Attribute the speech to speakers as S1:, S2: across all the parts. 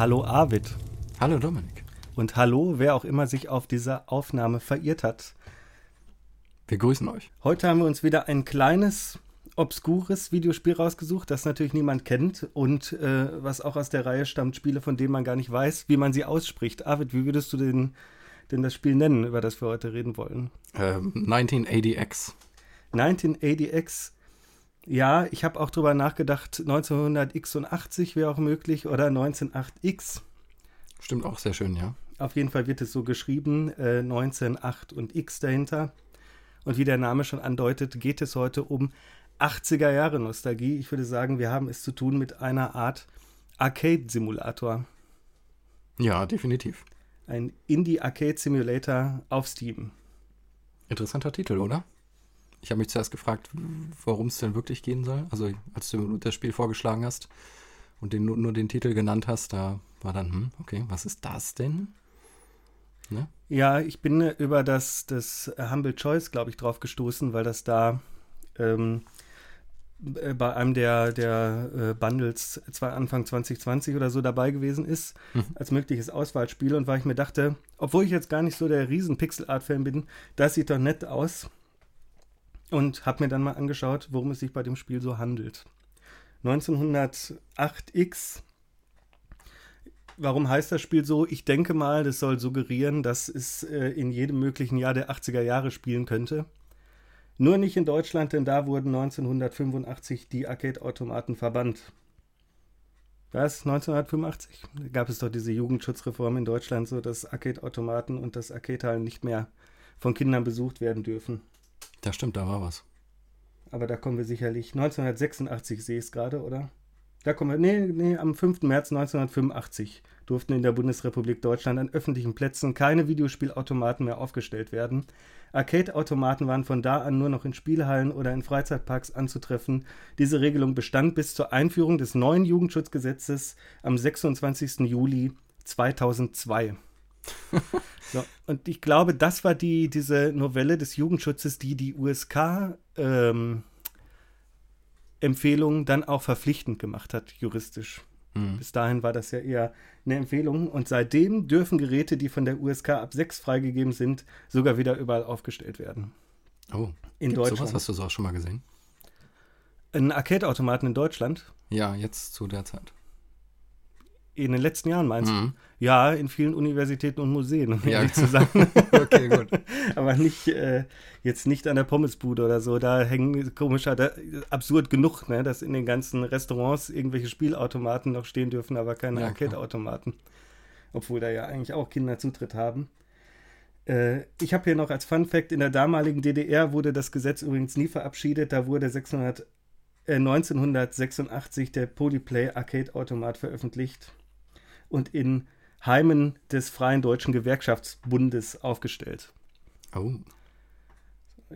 S1: Hallo Arvid.
S2: Hallo Dominik.
S1: Und hallo, wer auch immer sich auf dieser Aufnahme verirrt hat.
S2: Wir grüßen euch.
S1: Heute haben wir uns wieder ein kleines, obskures Videospiel rausgesucht, das natürlich niemand kennt und äh, was auch aus der Reihe stammt, Spiele, von denen man gar nicht weiß, wie man sie ausspricht. Arvid, wie würdest du denn, denn das Spiel nennen, über das wir heute reden wollen?
S2: Ähm, 1980X.
S1: 1980X. Ja, ich habe auch drüber nachgedacht, 1986 wäre auch möglich oder 198X.
S2: Stimmt auch sehr schön, ja.
S1: Auf jeden Fall wird es so geschrieben, äh, 198 und X dahinter. Und wie der Name schon andeutet, geht es heute um 80er Jahre Nostalgie. Ich würde sagen, wir haben es zu tun mit einer Art Arcade-Simulator.
S2: Ja, definitiv.
S1: Ein Indie-Arcade-Simulator auf Steam.
S2: Interessanter Titel, oder? Ich habe mich zuerst gefragt, worum es denn wirklich gehen soll. Also, als du das Spiel vorgeschlagen hast und den, nur den Titel genannt hast, da war dann, hm, okay, was ist das denn?
S1: Ne? Ja, ich bin über das, das Humble Choice, glaube ich, drauf gestoßen, weil das da ähm, bei einem der, der äh, Bundles zwar Anfang 2020 oder so dabei gewesen ist, mhm. als mögliches Auswahlspiel und weil ich mir dachte, obwohl ich jetzt gar nicht so der riesen Pixel-Art-Fan bin, das sieht doch nett aus und habe mir dann mal angeschaut, worum es sich bei dem Spiel so handelt. 1908X Warum heißt das Spiel so? Ich denke mal, das soll suggerieren, dass es äh, in jedem möglichen Jahr der 80er Jahre spielen könnte. Nur nicht in Deutschland, denn da wurden 1985 die Arcade-Automaten verbannt. Was? 1985? Da gab es doch diese Jugendschutzreform in Deutschland, so dass Arcade-Automaten und das Arcade-Hallen nicht mehr von Kindern besucht werden dürfen.
S2: Das stimmt, da war was.
S1: Aber da kommen wir sicherlich. 1986 sehe ich es gerade, oder? Da kommen wir, nee, nee, am 5. März 1985 durften in der Bundesrepublik Deutschland an öffentlichen Plätzen keine Videospielautomaten mehr aufgestellt werden. Arcade-Automaten waren von da an nur noch in Spielhallen oder in Freizeitparks anzutreffen. Diese Regelung bestand bis zur Einführung des neuen Jugendschutzgesetzes am 26. Juli 2002. so, und ich glaube, das war die, diese Novelle des Jugendschutzes, die die USK ähm, Empfehlung dann auch verpflichtend gemacht hat, juristisch. Mhm. Bis dahin war das ja eher eine Empfehlung. Und seitdem dürfen Geräte, die von der USK ab 6 freigegeben sind, sogar wieder überall aufgestellt werden.
S2: Oh, in Deutschland. Sowas hast du so auch schon mal gesehen?
S1: Ein Arcade-Automaten in Deutschland?
S2: Ja, jetzt zu der Zeit
S1: in den letzten Jahren meinst mhm. du? Ja, in vielen Universitäten und Museen, um ehrlich zu sein. okay, gut. Aber nicht, äh, jetzt nicht an der Pommesbude oder so. Da hängen komischer, da, absurd genug, ne, dass in den ganzen Restaurants irgendwelche Spielautomaten noch stehen dürfen, aber keine ja, Arcade-Automaten. Obwohl da ja eigentlich auch Kinder Zutritt haben. Äh, ich habe hier noch als Fun Fact: In der damaligen DDR wurde das Gesetz übrigens nie verabschiedet. Da wurde 600, äh, 1986 der Polyplay Arcade-Automat veröffentlicht und in Heimen des Freien Deutschen Gewerkschaftsbundes aufgestellt.
S2: Oh.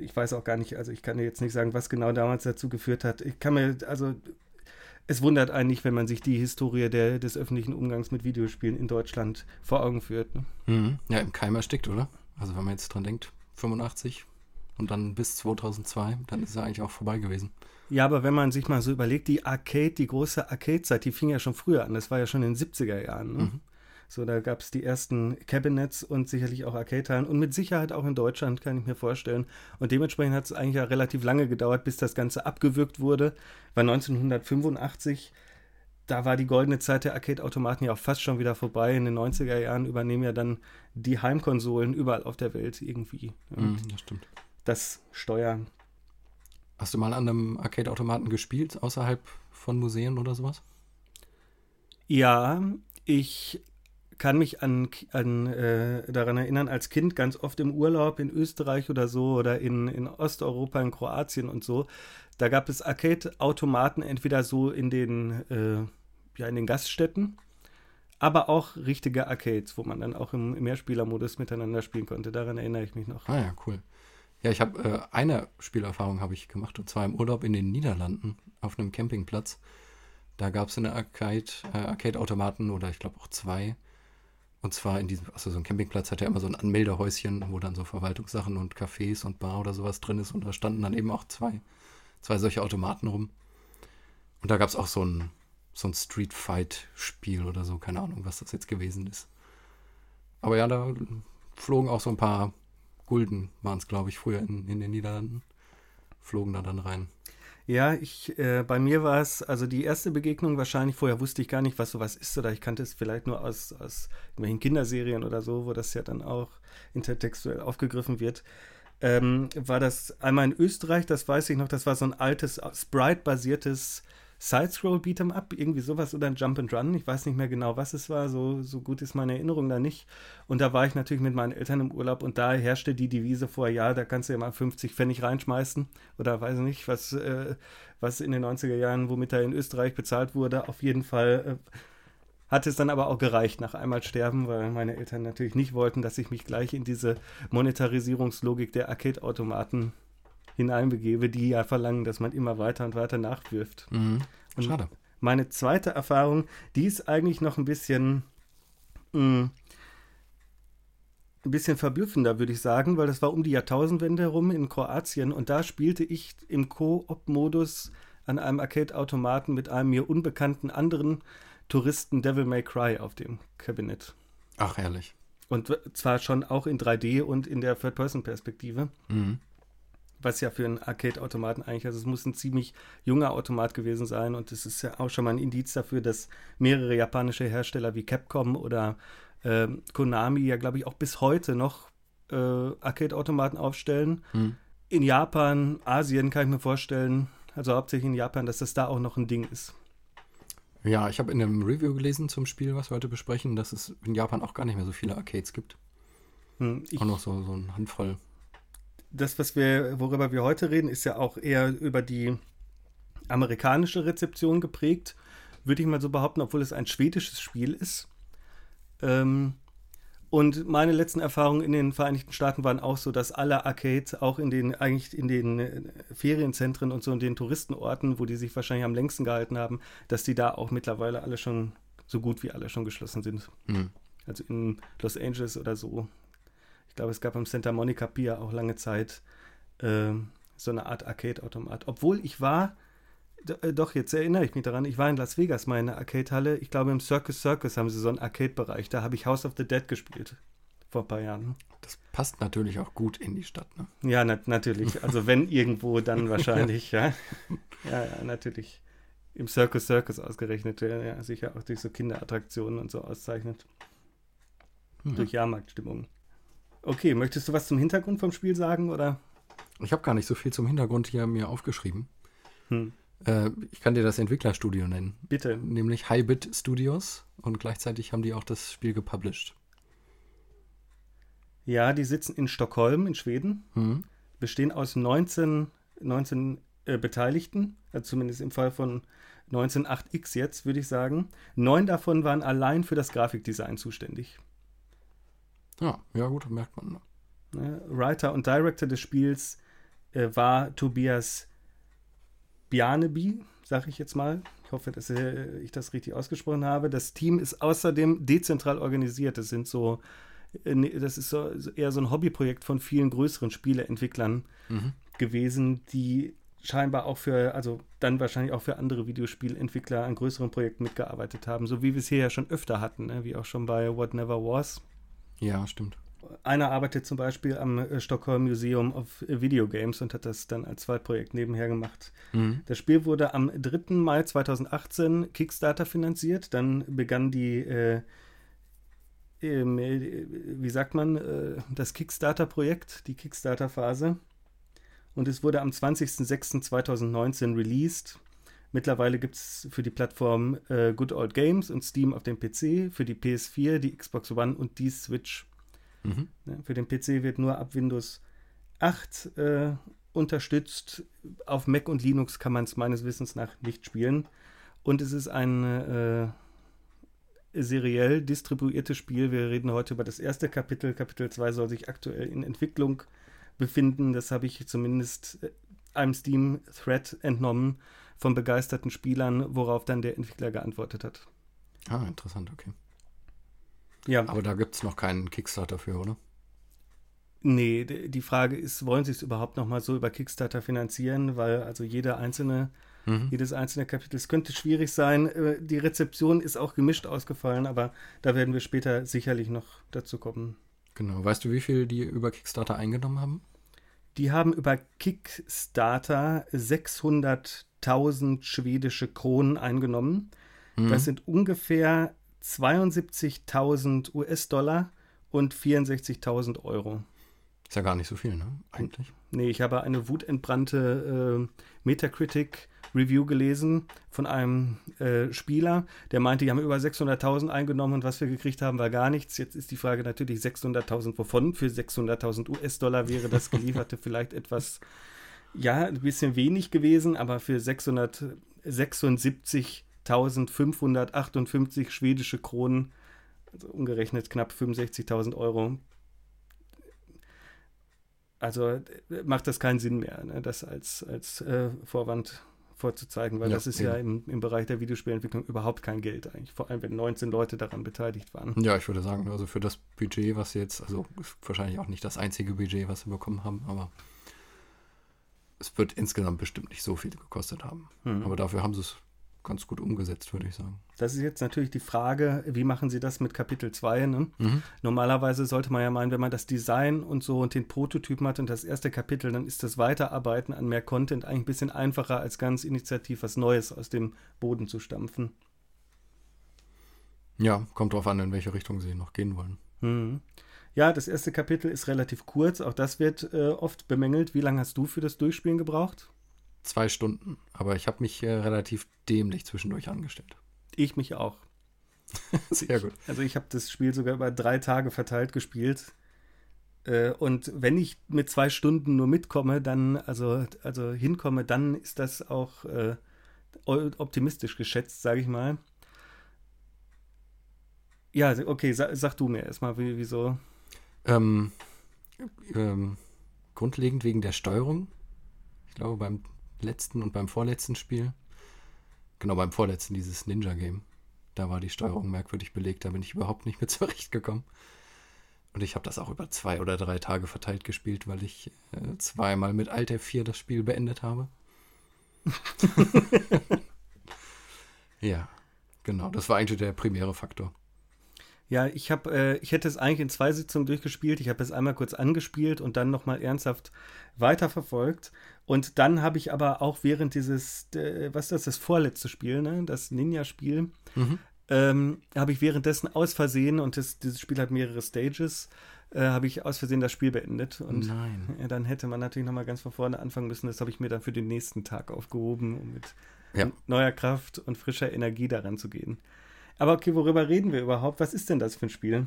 S1: Ich weiß auch gar nicht, also ich kann dir jetzt nicht sagen, was genau damals dazu geführt hat. Ich kann mir, also es wundert eigentlich, wenn man sich die Historie der, des öffentlichen Umgangs mit Videospielen in Deutschland vor Augen führt. Ne?
S2: Mhm. Ja, im Keim erstickt, oder? Also wenn man jetzt dran denkt, 85 und dann bis 2002, dann ist es eigentlich auch vorbei gewesen.
S1: Ja, aber wenn man sich mal so überlegt, die Arcade, die große Arcade-Zeit, die fing ja schon früher an. Das war ja schon in den 70er Jahren. Ne? Mhm. So, da gab es die ersten Cabinets und sicherlich auch Arcade-Hallen und mit Sicherheit auch in Deutschland, kann ich mir vorstellen. Und dementsprechend hat es eigentlich ja relativ lange gedauert, bis das Ganze abgewürgt wurde. Weil 1985, da war die goldene Zeit der Arcade-Automaten ja auch fast schon wieder vorbei. In den 90er Jahren übernehmen ja dann die Heimkonsolen überall auf der Welt irgendwie.
S2: Mhm, das stimmt.
S1: Das Steuern
S2: Hast du mal an einem Arcade-Automaten gespielt, außerhalb von Museen oder sowas?
S1: Ja, ich kann mich an, an äh, daran erinnern, als Kind ganz oft im Urlaub in Österreich oder so oder in, in Osteuropa, in Kroatien und so, da gab es Arcade-Automaten entweder so in den, äh, ja, in den Gaststätten, aber auch richtige Arcades, wo man dann auch im, im Mehrspielermodus miteinander spielen konnte. Daran erinnere ich mich noch.
S2: Ah ja, cool. Ja, ich habe äh, eine Spielerfahrung habe ich gemacht und zwar im Urlaub in den Niederlanden auf einem Campingplatz. Da gab es eine Arcade, äh, Arcade-Automaten oder ich glaube auch zwei. Und zwar in diesem, also so ein Campingplatz hat ja immer so ein Anmeldehäuschen, wo dann so Verwaltungssachen und Cafés und Bar oder sowas drin ist. Und da standen dann eben auch zwei, zwei solche Automaten rum. Und da gab es auch so ein, so ein Street Fight-Spiel oder so. Keine Ahnung, was das jetzt gewesen ist. Aber ja, da flogen auch so ein paar Gulden, waren es, glaube ich, früher in, in den Niederlanden. Flogen da dann rein.
S1: Ja, ich, äh, bei mir war es, also die erste Begegnung wahrscheinlich, vorher wusste ich gar nicht, was sowas ist, oder ich kannte es vielleicht nur aus, aus irgendwelchen Kinderserien oder so, wo das ja dann auch intertextuell aufgegriffen wird. Ähm, war das einmal in Österreich, das weiß ich noch, das war so ein altes Sprite-basiertes Side-Scroll Beat'em Up, irgendwie sowas oder ein Jump and Run. Ich weiß nicht mehr genau, was es war. So, so gut ist meine Erinnerung da nicht. Und da war ich natürlich mit meinen Eltern im Urlaub und da herrschte die Devise vor, ja, da kannst du ja mal 50 Pfennig reinschmeißen oder weiß nicht, was, äh, was in den 90er Jahren, womit da in Österreich bezahlt wurde. Auf jeden Fall äh, hat es dann aber auch gereicht nach einmal sterben, weil meine Eltern natürlich nicht wollten, dass ich mich gleich in diese Monetarisierungslogik der Arcade-Automaten hineinbegebe, die ja verlangen, dass man immer weiter und weiter nachwirft.
S2: Mhm. Schade.
S1: meine zweite Erfahrung, die ist eigentlich noch ein bisschen, mh, mm, ein bisschen verblüffender, würde ich sagen, weil das war um die Jahrtausendwende herum in Kroatien und da spielte ich im Co-op-Modus an einem Arcade-Automaten mit einem mir unbekannten anderen Touristen Devil May Cry auf dem Kabinett.
S2: Ach, herrlich.
S1: Und zwar schon auch in 3D und in der Third-Person-Perspektive. Mhm was ja für einen Arcade-Automaten eigentlich, also es muss ein ziemlich junger Automat gewesen sein und es ist ja auch schon mal ein Indiz dafür, dass mehrere japanische Hersteller wie Capcom oder äh, Konami ja, glaube ich, auch bis heute noch äh, Arcade-Automaten aufstellen. Hm. In Japan, Asien kann ich mir vorstellen, also hauptsächlich in Japan, dass das da auch noch ein Ding ist.
S2: Ja, ich habe in einem Review gelesen zum Spiel, was wir heute besprechen, dass es in Japan auch gar nicht mehr so viele Arcades gibt. Hm, auch noch so, so eine Handvoll
S1: das, was wir, worüber wir heute reden, ist ja auch eher über die amerikanische Rezeption geprägt, würde ich mal so behaupten, obwohl es ein schwedisches Spiel ist. Ähm, und meine letzten Erfahrungen in den Vereinigten Staaten waren auch so, dass alle Arcades auch in den, eigentlich in den äh, Ferienzentren und so in den Touristenorten, wo die sich wahrscheinlich am längsten gehalten haben, dass die da auch mittlerweile alle schon, so gut wie alle schon geschlossen sind. Mhm. Also in Los Angeles oder so ich glaube, es gab am Santa Monica Pier auch lange Zeit äh, so eine Art Arcade-Automat. Obwohl ich war, äh, doch, jetzt erinnere ich mich daran, ich war in Las Vegas mal in der Arcade-Halle. Ich glaube, im Circus Circus haben sie so einen Arcade-Bereich. Da habe ich House of the Dead gespielt. Vor ein paar Jahren.
S2: Das passt natürlich auch gut in die Stadt, ne?
S1: Ja, na natürlich. Also wenn irgendwo, dann wahrscheinlich, ja. Ja, ja, natürlich. Im Circus Circus ausgerechnet, ja, sicher auch durch so Kinderattraktionen und so auszeichnet. Mhm. Durch Jahrmarktstimmung. Okay, möchtest du was zum Hintergrund vom Spiel sagen oder?
S2: Ich habe gar nicht so viel zum Hintergrund hier mir aufgeschrieben. Hm. Äh, ich kann dir das Entwicklerstudio nennen.
S1: Bitte.
S2: Nämlich Hybrid Studios und gleichzeitig haben die auch das Spiel gepublished.
S1: Ja, die sitzen in Stockholm in Schweden. Hm. Bestehen aus 19, 19 äh, Beteiligten, also zumindest im Fall von 19.8x jetzt, würde ich sagen. Neun davon waren allein für das Grafikdesign zuständig.
S2: Ja, ja gut, merkt man.
S1: Ne? Writer und Director des Spiels äh, war Tobias Bjarneby, sage ich jetzt mal. Ich hoffe, dass äh, ich das richtig ausgesprochen habe. Das Team ist außerdem dezentral organisiert. Das sind so, äh, ne, das ist so, eher so ein Hobbyprojekt von vielen größeren Spieleentwicklern mhm. gewesen, die scheinbar auch für, also dann wahrscheinlich auch für andere Videospielentwickler an größeren Projekten mitgearbeitet haben, so wie wir es hier ja schon öfter hatten, ne? wie auch schon bei What Never Was.
S2: Ja, stimmt.
S1: Einer arbeitet zum Beispiel am äh, Stockholm Museum of Video Games und hat das dann als Zweitprojekt nebenher gemacht. Mhm. Das Spiel wurde am 3. Mai 2018 Kickstarter finanziert. Dann begann die, äh, äh, wie sagt man, äh, das Kickstarter-Projekt, die Kickstarter-Phase. Und es wurde am 20.06.2019 released. Mittlerweile gibt es für die Plattform äh, Good Old Games und Steam auf dem PC, für die PS4, die Xbox One und die Switch. Mhm. Ja, für den PC wird nur ab Windows 8 äh, unterstützt. Auf Mac und Linux kann man es meines Wissens nach nicht spielen. Und es ist ein äh, seriell distribuiertes Spiel. Wir reden heute über das erste Kapitel. Kapitel 2 soll sich aktuell in Entwicklung befinden. Das habe ich zumindest äh, einem Steam-Thread entnommen von begeisterten Spielern, worauf dann der Entwickler geantwortet hat.
S2: Ah, interessant, okay. Ja. Aber da gibt es noch keinen Kickstarter für, oder?
S1: Nee, die Frage ist, wollen sie es überhaupt noch mal so über Kickstarter finanzieren? Weil also jede einzelne mhm. jedes einzelne Kapitel. Es könnte schwierig sein. Äh, die Rezeption ist auch gemischt ausgefallen, aber da werden wir später sicherlich noch dazu kommen.
S2: Genau. Weißt du, wie viel die über Kickstarter eingenommen haben?
S1: Die haben über Kickstarter 600.000 schwedische Kronen eingenommen. Mhm. Das sind ungefähr 72.000 US-Dollar und 64.000 Euro.
S2: Ist ja gar nicht so viel, ne? Eigentlich.
S1: Nee, ich habe eine wutentbrannte äh, Metacritic Review gelesen von einem äh, Spieler, der meinte, die haben über 600.000 eingenommen und was wir gekriegt haben, war gar nichts. Jetzt ist die Frage natürlich 600.000 wovon? Für 600.000 US-Dollar wäre das gelieferte vielleicht etwas, ja, ein bisschen wenig gewesen, aber für 676.558 schwedische Kronen, also umgerechnet knapp 65.000 Euro, also macht das keinen Sinn mehr, ne, das als, als äh, Vorwand vorzuzeigen, weil ja, das ist eben. ja im, im Bereich der Videospielentwicklung überhaupt kein Geld eigentlich, vor allem wenn 19 Leute daran beteiligt waren.
S2: Ja, ich würde sagen, also für das Budget, was sie jetzt, also wahrscheinlich auch nicht das einzige Budget, was sie bekommen haben, aber es wird insgesamt bestimmt nicht so viel gekostet haben. Mhm. Aber dafür haben sie es ganz gut umgesetzt, würde ich sagen.
S1: Das ist jetzt natürlich die Frage, wie machen Sie das mit Kapitel 2? Ne? Mhm. Normalerweise sollte man ja meinen, wenn man das Design und so und den Prototypen hat und das erste Kapitel, dann ist das Weiterarbeiten an mehr Content eigentlich ein bisschen einfacher, als ganz initiativ was Neues aus dem Boden zu stampfen.
S2: Ja, kommt drauf an, in welche Richtung Sie noch gehen wollen.
S1: Mhm. Ja, das erste Kapitel ist relativ kurz, auch das wird äh, oft bemängelt. Wie lange hast du für das Durchspielen gebraucht?
S2: Zwei Stunden. Aber ich habe mich äh, relativ dämlich zwischendurch angestellt.
S1: Ich mich auch. Sehr gut. Also ich habe das Spiel sogar über drei Tage verteilt gespielt. Äh, und wenn ich mit zwei Stunden nur mitkomme, dann, also, also hinkomme, dann ist das auch äh, optimistisch geschätzt, sage ich mal. Ja, okay, sag, sag du mir erstmal, wieso.
S2: Ähm, ähm, grundlegend wegen der Steuerung. Ich glaube, beim letzten und beim vorletzten Spiel. Genau, beim vorletzten, dieses Ninja-Game. Da war die Steuerung merkwürdig belegt, da bin ich überhaupt nicht mehr zurechtgekommen. Und ich habe das auch über zwei oder drei Tage verteilt gespielt, weil ich äh, zweimal mit Alt F4 das Spiel beendet habe. ja, genau, das war eigentlich der primäre Faktor.
S1: Ja, ich habe, äh, ich hätte es eigentlich in zwei Sitzungen durchgespielt. Ich habe es einmal kurz angespielt und dann nochmal ernsthaft weiterverfolgt. Und dann habe ich aber auch während dieses, äh, was ist das, das vorletzte Spiel, ne, das Ninja-Spiel, mhm. ähm, habe ich währenddessen aus Versehen, und das, dieses Spiel hat mehrere Stages, äh, habe ich aus Versehen das Spiel beendet. Und
S2: Nein.
S1: Äh, dann hätte man natürlich nochmal ganz von vorne anfangen müssen. Das habe ich mir dann für den nächsten Tag aufgehoben, um mit ja. neuer Kraft und frischer Energie daran zu gehen. Aber okay, worüber reden wir überhaupt? Was ist denn das für ein Spiel?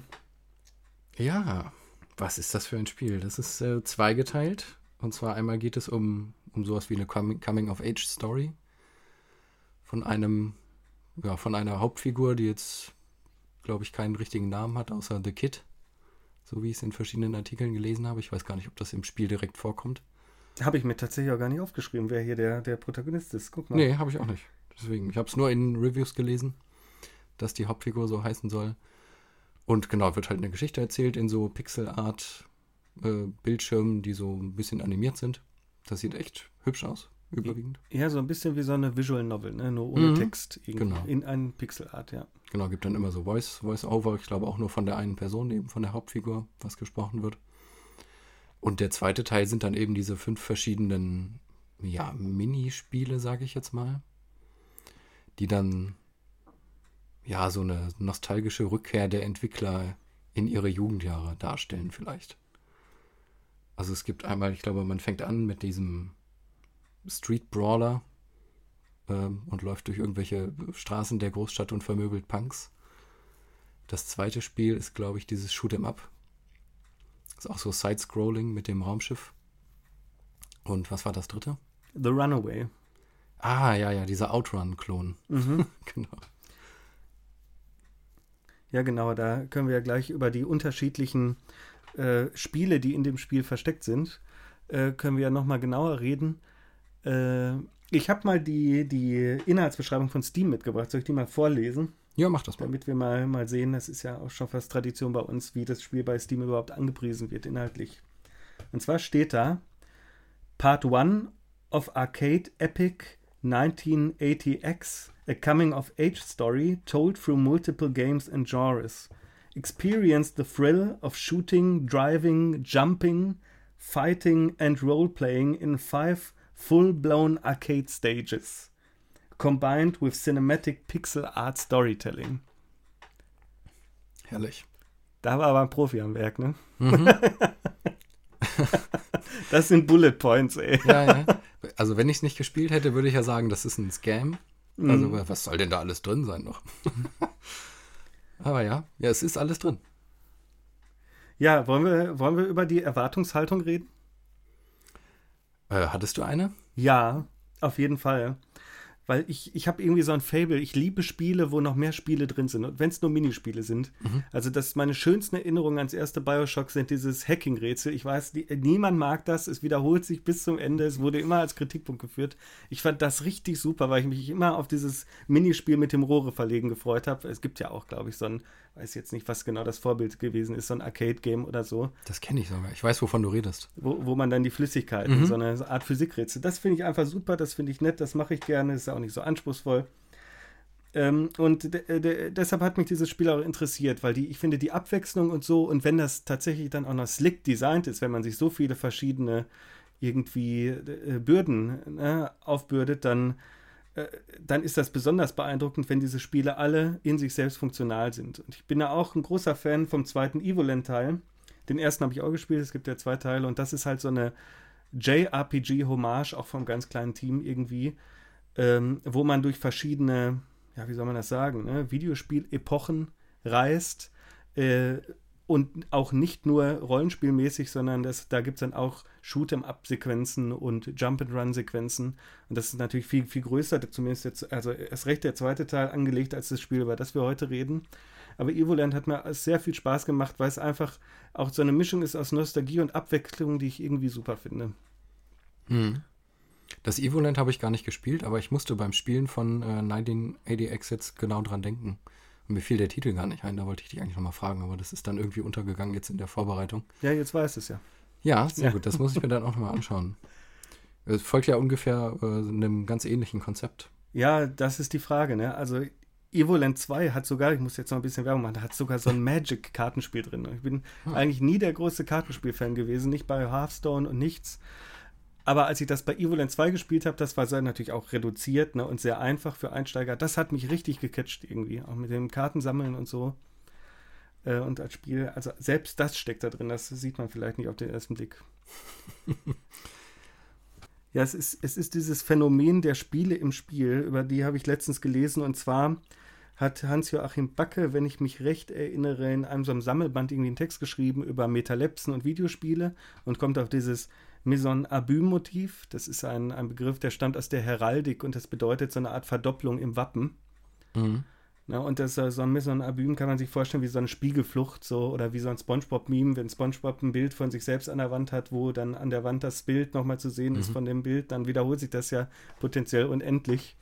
S2: Ja, was ist das für ein Spiel? Das ist äh, zweigeteilt. Und zwar einmal geht es um, um sowas wie eine Coming-of-Age-Story von einem, ja, von einer Hauptfigur, die jetzt, glaube ich, keinen richtigen Namen hat, außer The Kid. So wie ich es in verschiedenen Artikeln gelesen habe. Ich weiß gar nicht, ob das im Spiel direkt vorkommt.
S1: Habe ich mir tatsächlich auch gar nicht aufgeschrieben, wer hier der, der Protagonist ist.
S2: Guck mal. Nee, habe ich auch nicht. Deswegen, ich habe es nur in Reviews gelesen dass die Hauptfigur so heißen soll. Und genau, wird halt eine Geschichte erzählt in so Pixelart äh, die so ein bisschen animiert sind. Das sieht echt hübsch aus, überwiegend.
S1: Ja, so ein bisschen wie so eine Visual Novel, ne? nur ohne mhm. Text.
S2: Genau.
S1: In einen Pixelart, ja.
S2: Genau, gibt dann immer so Voice, Voice-Over, ich glaube auch nur von der einen Person, eben von der Hauptfigur, was gesprochen wird. Und der zweite Teil sind dann eben diese fünf verschiedenen, ja, Minispiele, sage ich jetzt mal, die dann ja, so eine nostalgische Rückkehr der Entwickler in ihre Jugendjahre darstellen vielleicht. Also es gibt einmal, ich glaube, man fängt an mit diesem Street Brawler ähm, und läuft durch irgendwelche Straßen der Großstadt und vermöbelt Punks. Das zweite Spiel ist, glaube ich, dieses Shoot 'em Up. Ist auch so Side-Scrolling mit dem Raumschiff. Und was war das dritte?
S1: The Runaway.
S2: Ah, ja, ja, dieser Outrun-Klon. Mhm. genau.
S1: Ja, genau, da können wir ja gleich über die unterschiedlichen äh, Spiele, die in dem Spiel versteckt sind, äh, können wir ja nochmal genauer reden. Äh, ich habe mal die, die Inhaltsbeschreibung von Steam mitgebracht. Soll ich die mal vorlesen?
S2: Ja, mach das
S1: mal. Damit wir mal, mal sehen, das ist ja auch schon fast Tradition bei uns, wie das Spiel bei Steam überhaupt angepriesen wird inhaltlich. Und zwar steht da Part 1 of Arcade Epic 1980X, a coming of age story told through multiple games and genres. Experience the thrill of shooting, driving, jumping, fighting, and role playing in five full blown arcade stages, combined with cinematic pixel art storytelling.
S2: Herrlich.
S1: Da war aber ein Profi am Werk, ne? Mhm. das sind Bullet Points, ey.
S2: Ja, ja. Also, wenn ich es nicht gespielt hätte, würde ich ja sagen, das ist ein Scam. Also, mhm. was soll denn da alles drin sein noch? aber ja, ja, es ist alles drin.
S1: Ja, wollen wir, wollen wir über die Erwartungshaltung reden?
S2: Äh, hattest du eine?
S1: Ja, auf jeden Fall weil ich, ich habe irgendwie so ein Fable. Ich liebe Spiele, wo noch mehr Spiele drin sind. Und wenn es nur Minispiele sind. Mhm. Also, das meine schönsten Erinnerungen ans erste Bioshock sind dieses Hacking-Rätsel. Ich weiß, die, niemand mag das. Es wiederholt sich bis zum Ende. Es wurde immer als Kritikpunkt geführt. Ich fand das richtig super, weil ich mich immer auf dieses Minispiel mit dem Rohre verlegen gefreut habe. Es gibt ja auch, glaube ich, so ein weiß jetzt nicht, was genau das Vorbild gewesen ist, so ein Arcade-Game oder so.
S2: Das kenne ich sogar. Ich weiß, wovon du redest.
S1: Wo, wo man dann die Flüssigkeiten, mhm. so eine Art Physikrätsel. Das finde ich einfach super, das finde ich nett, das mache ich gerne, ist auch nicht so anspruchsvoll. Ähm, und deshalb hat mich dieses Spiel auch interessiert, weil die, ich finde die Abwechslung und so, und wenn das tatsächlich dann auch noch slick designt ist, wenn man sich so viele verschiedene irgendwie äh, Bürden ne, aufbürdet, dann dann ist das besonders beeindruckend, wenn diese Spiele alle in sich selbst funktional sind. Und ich bin ja auch ein großer Fan vom zweiten Evoland-Teil. Den ersten habe ich auch gespielt, es gibt ja zwei Teile und das ist halt so eine JRPG-Hommage, auch vom ganz kleinen Team irgendwie, ähm, wo man durch verschiedene, ja, wie soll man das sagen, ne, Videospiel-Epochen reist. Äh, und auch nicht nur rollenspielmäßig, sondern das, da gibt es dann auch Shoot'em-up-Sequenzen und Jump-and-Run-Sequenzen. Und das ist natürlich viel, viel größer, zumindest jetzt, also erst recht der zweite Teil angelegt als das Spiel, über das wir heute reden. Aber Evoland hat mir sehr viel Spaß gemacht, weil es einfach auch so eine Mischung ist aus Nostalgie und Abwechslung, die ich irgendwie super finde.
S2: Hm. Das Evoland habe ich gar nicht gespielt, aber ich musste beim Spielen von äh, 1980X jetzt genau dran denken. Mir fiel der Titel gar nicht ein, da wollte ich dich eigentlich nochmal fragen, aber das ist dann irgendwie untergegangen jetzt in der Vorbereitung.
S1: Ja, jetzt weiß es ja.
S2: Ja, sehr ja. gut, das muss ich mir dann auch nochmal anschauen. Es folgt ja ungefähr äh, einem ganz ähnlichen Konzept.
S1: Ja, das ist die Frage, ne? Also Evoland 2 hat sogar, ich muss jetzt noch ein bisschen Werbung machen, hat sogar so ein Magic-Kartenspiel drin. Ich bin hm. eigentlich nie der große Kartenspiel-Fan gewesen, nicht bei Hearthstone und nichts. Aber als ich das bei Evoland 2 gespielt habe, das war sehr natürlich auch reduziert ne, und sehr einfach für Einsteiger. Das hat mich richtig gecatcht irgendwie, auch mit dem Kartensammeln und so. Äh, und als Spiel, also selbst das steckt da drin, das sieht man vielleicht nicht auf den ersten Blick. ja, es ist, es ist dieses Phänomen der Spiele im Spiel, über die habe ich letztens gelesen und zwar hat Hans-Joachim Backe, wenn ich mich recht erinnere, in einem so einem Sammelband irgendwie einen Text geschrieben über Metalepsen und Videospiele und kommt auf dieses Maison Abü-Motiv. Das ist ein, ein Begriff, der stammt aus der Heraldik und das bedeutet so eine Art Verdopplung im Wappen. Mhm. Na, und das, so ein Maison Abüm kann man sich vorstellen wie so eine Spiegelflucht so oder wie so ein Spongebob-Meme, wenn Spongebob ein Bild von sich selbst an der Wand hat, wo dann an der Wand das Bild nochmal zu sehen mhm. ist von dem Bild, dann wiederholt sich das ja potenziell unendlich.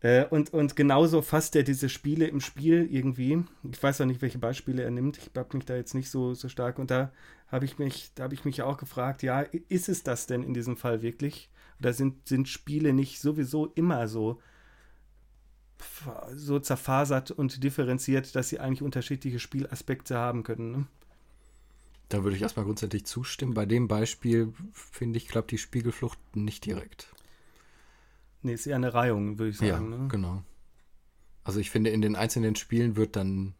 S1: Äh, und, und genauso fasst er diese Spiele im Spiel irgendwie. Ich weiß auch nicht, welche Beispiele er nimmt. Ich habe mich da jetzt nicht so, so stark. Und da habe ich mich, da habe ich mich auch gefragt, ja, ist es das denn in diesem Fall wirklich? Oder sind, sind Spiele nicht sowieso immer so, so zerfasert und differenziert, dass sie eigentlich unterschiedliche Spielaspekte haben können? Ne?
S2: Da würde ich erstmal grundsätzlich zustimmen. Bei dem Beispiel finde ich, klappt die Spiegelflucht nicht direkt.
S1: Nee, ist eher eine Reihung, würde ich sagen. Ja,
S2: ne? genau. Also ich finde, in den einzelnen Spielen wird dann,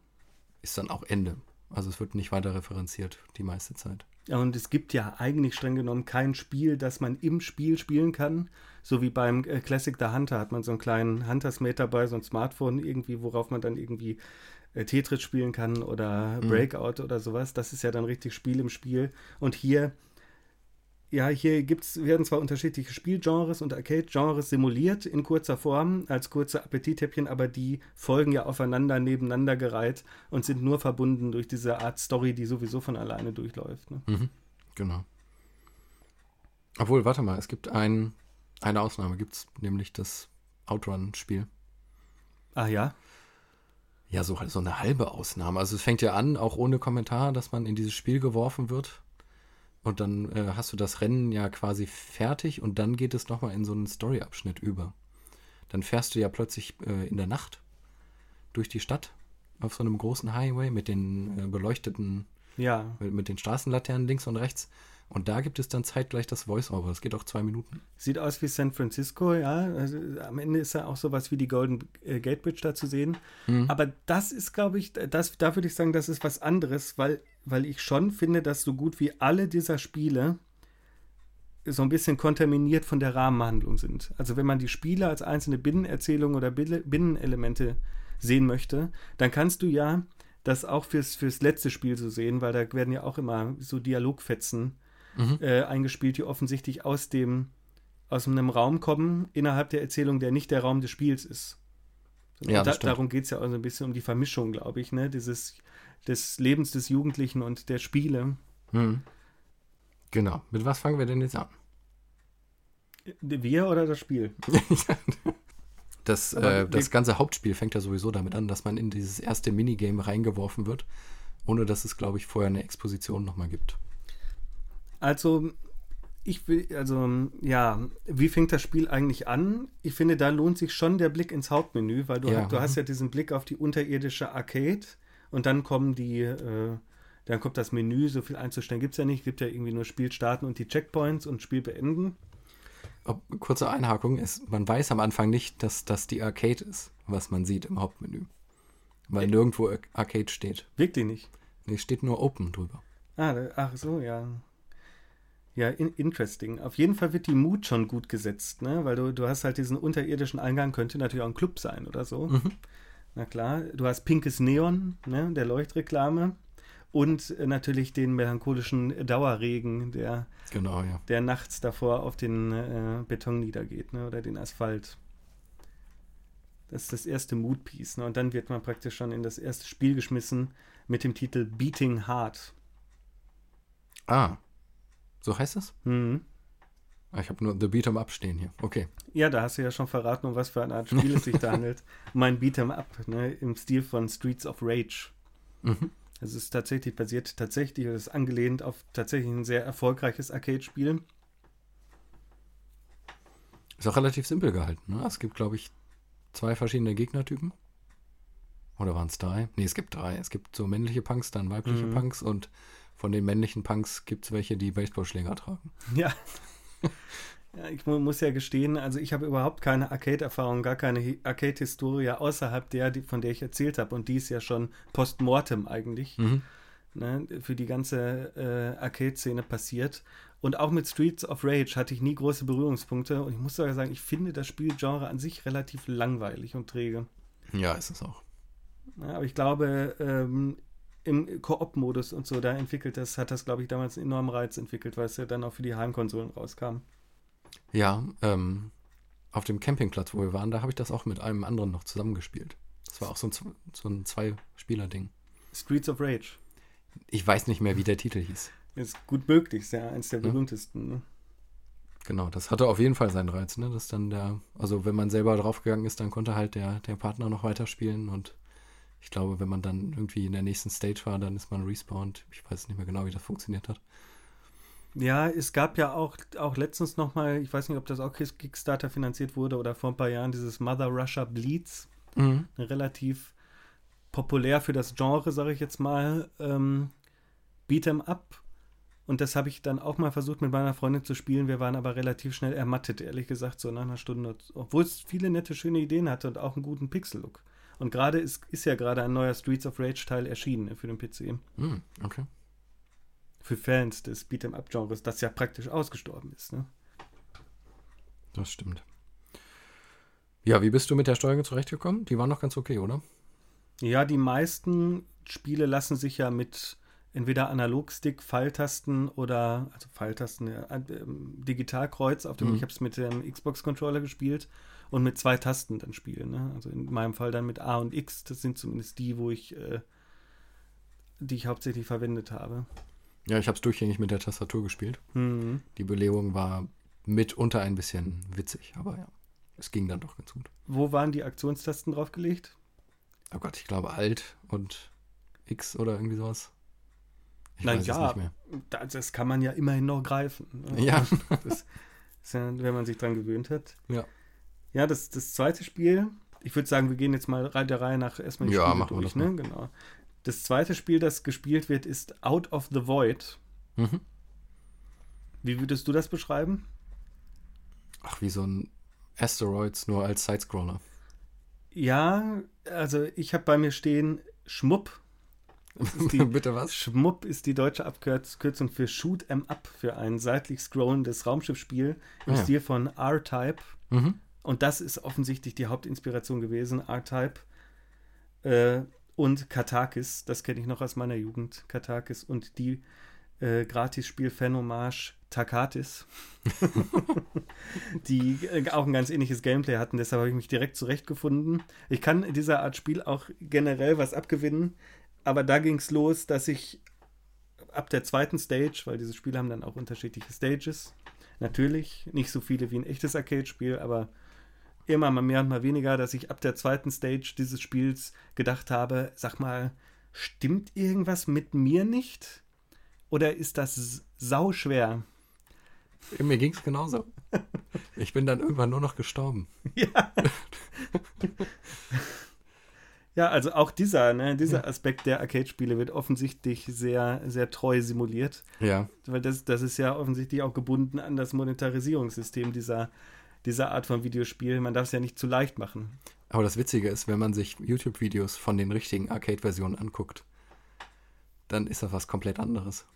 S2: ist dann auch Ende. Also es wird nicht weiter referenziert die meiste Zeit.
S1: Ja, und es gibt ja eigentlich streng genommen kein Spiel, das man im Spiel spielen kann. So wie beim äh, Classic the Hunter hat man so einen kleinen Huntersmate dabei, so ein Smartphone irgendwie, worauf man dann irgendwie äh, Tetris spielen kann oder mhm. Breakout mhm. oder sowas. Das ist ja dann richtig Spiel im Spiel. Und hier ja, hier gibt's, werden zwar unterschiedliche Spielgenres und Arcade-Genres simuliert in kurzer Form als kurze Appetithäppchen, aber die folgen ja aufeinander nebeneinander gereiht und sind nur verbunden durch diese Art Story, die sowieso von alleine durchläuft. Ne?
S2: Mhm, genau. Obwohl, warte mal, es gibt ein, eine Ausnahme, gibt es nämlich das Outrun-Spiel.
S1: Ah ja?
S2: Ja, so, so eine halbe Ausnahme. Also es fängt ja an, auch ohne Kommentar, dass man in dieses Spiel geworfen wird Und dann äh, hast du das Rennen ja quasi fertig und dann geht es nochmal in so einen Story-Abschnitt über. Dann fährst du ja plötzlich äh, in der Nacht durch die Stadt auf so einem großen Highway mit den äh, beleuchteten,
S1: ja.
S2: mit, mit, den Straßenlaternen links und rechts. Und da gibt es dann zeitgleich das Voice-Over. Das geht auch zwei Minuten.
S1: Sieht aus wie San Francisco, ja. Also, am Ende ist ja auch sowas wie die Golden äh, Gate Bridge da zu sehen. Mhm. Aber das ist, glaube ich, das, da würde ich sagen, das ist was anderes, weil, weil ich schon finde, dass so gut wie alle dieser Spiele so ein bisschen kontaminiert von der Rahmenhandlung sind. Also wenn man die Spiele als einzelne Binnenerzählungen oder Binnenelemente sehen möchte, dann kannst du ja das auch fürs, fürs letzte Spiel so sehen, weil da werden ja auch immer so Dialogfetzen mhm. äh, eingespielt, die offensichtlich aus dem aus einem Raum kommen innerhalb der Erzählung, der nicht der Raum des Spiels ist. Ja, da, darum geht es ja auch so ein bisschen um die Vermischung, glaube ich, ne? Dieses des Lebens des Jugendlichen und der Spiele.
S2: Mhm. Genau. Mit was fangen wir denn jetzt an?
S1: Wir oder das Spiel?
S2: das, äh, das ganze Hauptspiel fängt ja sowieso damit an, dass man in dieses erste Minigame reingeworfen wird, ohne dass es, glaube ich, vorher eine Exposition nochmal gibt.
S1: Also, ich will, also, ja, wie fängt das Spiel eigentlich an? Ich finde, da lohnt sich schon der Blick ins Hauptmenü, weil du, ja. du hast ja diesen Blick auf die unterirdische Arcade und dann kommen die, äh, dann kommt das Menü, so viel einzustellen gibt es ja nicht, gibt ja irgendwie nur Spiel starten und die Checkpoints und Spiel beenden.
S2: Ob, kurze Einhakung ist, man weiß am Anfang nicht, dass das die Arcade ist, was man sieht im Hauptmenü. Weil nirgendwo Arcade steht.
S1: Wirklich nicht?
S2: Nee, steht nur Open drüber.
S1: Ah, ach so, ja. Ja, in, interesting. Auf jeden Fall wird die Mut schon gut gesetzt, ne? Weil du, du hast halt diesen unterirdischen Eingang, könnte natürlich auch ein Club sein oder so. Mhm. Na klar, du hast pinkes Neon, ne? Der Leuchtreklame. Und äh, natürlich den melancholischen Dauerregen, der,
S2: genau, ja.
S1: der nachts davor auf den äh, Beton niedergeht, ne? Oder den Asphalt. Das ist das erste Mood-Piece. Ne? Und dann wird man praktisch schon in das erste Spiel geschmissen mit dem Titel Beating Heart.
S2: Ah, so heißt es?
S1: Mhm.
S2: Ah, ich habe nur The Beat'em Up stehen hier. Okay.
S1: Ja, da hast du ja schon verraten, um was für eine Art Spiel es sich da handelt. Mein Beat'em Up, ne, im Stil von Streets of Rage. Mhm. Es ist tatsächlich basiert, tatsächlich, es ist angelehnt auf tatsächlich ein sehr erfolgreiches Arcade-Spiel.
S2: Ist auch relativ simpel gehalten. Ne? Es gibt, glaube ich, zwei verschiedene Gegnertypen. Oder waren es drei? Nee, es gibt drei. Es gibt so männliche Punks, dann weibliche mhm. Punks und von den männlichen Punks gibt es welche, die Baseballschläger tragen.
S1: Ja. ja ich muss ja gestehen, also ich habe überhaupt keine Arcade-Erfahrung, gar keine Arcade-Historie außerhalb der, die, von der ich erzählt habe. Und die ist ja schon postmortem eigentlich. Mhm. Ne, für die ganze äh, Arcade-Szene passiert. Und auch mit Streets of Rage hatte ich nie große Berührungspunkte. Und ich muss sogar sagen, ich finde das Spielgenre an sich relativ langweilig und träge.
S2: Ja, ist es auch.
S1: Ja, aber ich glaube, ähm, im Koop-Modus und so da entwickelt das, hat das, glaube ich, damals einen enormen Reiz entwickelt, weil es ja dann auch für die Heimkonsolen rauskam.
S2: Ja, ähm, auf dem Campingplatz, wo wir waren, da habe ich das auch mit einem anderen noch zusammengespielt. Das war auch so ein, so ein Zwei-Spieler-Ding.
S1: Streets of Rage.
S2: Ich weiß nicht mehr, wie der Titel hieß.
S1: Ist gut möglich, ist ja eins der berühmtesten. Ne?
S2: Genau, das hatte auf jeden Fall seinen Reiz, ne? Dass dann der, also wenn man selber draufgegangen ist, dann konnte halt der, der Partner noch weiterspielen und ich glaube, wenn man dann irgendwie in der nächsten Stage war, dann ist man respawned. Ich weiß nicht mehr genau, wie das funktioniert hat.
S1: Ja, es gab ja auch, auch letztens nochmal, ich weiß nicht, ob das auch Kickstarter finanziert wurde oder vor ein paar Jahren, dieses Mother Russia Bleeds. Mhm. Relativ populär für das Genre, sage ich jetzt mal, ähm, Beat'em Up. Und das habe ich dann auch mal versucht mit meiner Freundin zu spielen. Wir waren aber relativ schnell ermattet, ehrlich gesagt, so nach einer Stunde. Obwohl es viele nette, schöne Ideen hatte und auch einen guten Pixel-Look. Und gerade ist, ist ja gerade ein neuer Streets of Rage Teil erschienen ne, für den PC.
S2: Mm, okay.
S1: Für Fans des Beat'em-up-Genres, das ja praktisch ausgestorben ist. Ne?
S2: Das stimmt. Ja, wie bist du mit der Steuerung zurechtgekommen? Die war noch ganz okay, oder?
S1: Ja, die meisten Spiele lassen sich ja mit entweder Analogstick, Pfeiltasten oder, also Pfeiltasten, ja, äh, Digitalkreuz auf dem, mhm. ich habe es mit dem Xbox-Controller gespielt und mit zwei Tasten dann spielen. Ne? Also in meinem Fall dann mit A und X, das sind zumindest die, wo ich, äh, die ich hauptsächlich verwendet habe.
S2: Ja, ich habe es durchgängig mit der Tastatur gespielt.
S1: Mhm.
S2: Die Belegung war mitunter ein bisschen witzig, aber ja, es ging dann doch ganz gut.
S1: Wo waren die Aktionstasten draufgelegt?
S2: Oh Gott, ich glaube Alt und X oder irgendwie sowas.
S1: Ich Na ja, das kann man ja immerhin noch greifen.
S2: Ne? Ja.
S1: Das ist ja, wenn man sich dran gewöhnt hat.
S2: Ja.
S1: Ja, das, das zweite Spiel, ich würde sagen, wir gehen jetzt mal der Reihe nach erstmal
S2: die ja, Spiele durch,
S1: ne? Genau. Das zweite Spiel, das gespielt wird, ist Out of the Void. Mhm. Wie würdest du das beschreiben?
S2: Ach, wie so ein Asteroids nur als Sidescroller.
S1: Ja, also ich habe bei mir stehen Schmupp. Die,
S2: Bitte was?
S1: Schmupp ist die deutsche Abkürzung für Shoot 'em Up, für ein seitlich scrollendes Raumschiffspiel im ah, ja. Stil von R-Type. Mhm. Und das ist offensichtlich die Hauptinspiration gewesen, R-Type. Äh, und Katakis, das kenne ich noch aus meiner Jugend, Katakis und die äh, Gratis-Spiel-Fan-Hommage Takatis, die äh, auch ein ganz ähnliches Gameplay hatten. Deshalb habe ich mich direkt zurechtgefunden. Ich kann in dieser Art Spiel auch generell was abgewinnen, aber da ging es los, dass ich ab der zweiten Stage, weil diese Spiele haben dann auch unterschiedliche Stages, natürlich nicht so viele wie ein echtes Arcade-Spiel, aber immer mal mehr und mal weniger, dass ich ab der zweiten Stage dieses Spiels gedacht habe, sag mal, stimmt irgendwas mit mir nicht? Oder ist das sauschwer?
S2: Mir ging es genauso. Ich bin dann irgendwann nur noch gestorben.
S1: Ja. ja, also auch dieser, ne, dieser Aspekt der Arcade-Spiele wird offensichtlich sehr, sehr treu simuliert.
S2: Ja.
S1: Weil das, das ist ja offensichtlich auch gebunden an das Monetarisierungssystem dieser, dieser Art von Videospiel. Man darf es ja nicht zu leicht machen.
S2: Aber das Witzige ist, wenn man sich YouTube-Videos von den richtigen Arcade-Versionen anguckt, dann ist das was komplett anderes.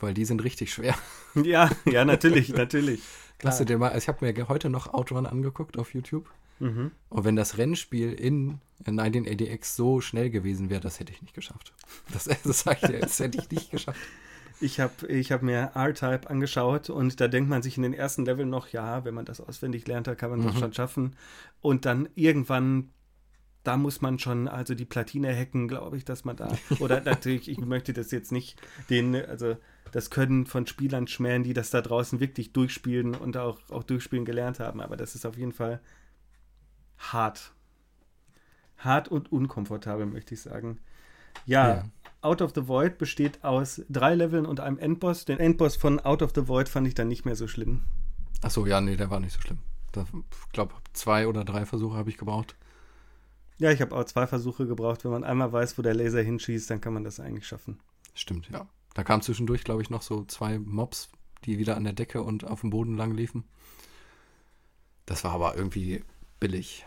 S2: Weil die sind richtig schwer.
S1: Ja, ja, natürlich, natürlich.
S2: Lass du dir mal, ich habe mir heute noch Outrun angeguckt auf YouTube. Mhm. Und wenn das Rennspiel in 1980X so schnell gewesen wäre, das hätte ich nicht geschafft. Das, das sage ich dir, das hätte ich nicht geschafft.
S1: Ich habe ich hab mir R-Type angeschaut und da denkt man sich in den ersten Leveln noch, ja, wenn man das auswendig lernt, dann kann man das mhm. schon schaffen. Und dann irgendwann, da muss man schon also die Platine hacken, glaube ich, dass man da, oder natürlich, ich möchte das jetzt nicht den, also das Können von Spielern schmähen, die das da draußen wirklich durchspielen und auch, auch durchspielen gelernt haben, aber das ist auf jeden Fall hart. Hart und unkomfortabel, möchte ich sagen. ja. ja. Out of the Void besteht aus drei Leveln und einem Endboss. Den Endboss von Out of the Void fand ich dann nicht mehr so schlimm.
S2: Achso, ja, nee, der war nicht so schlimm. Ich glaube, zwei oder drei Versuche habe ich gebraucht.
S1: Ja, ich habe auch zwei Versuche gebraucht. Wenn man einmal weiß, wo der Laser hinschießt, dann kann man das eigentlich schaffen.
S2: Stimmt, ja. Da kamen zwischendurch, glaube ich, noch so zwei Mobs, die wieder an der Decke und auf dem Boden lang liefen. Das war aber irgendwie billig.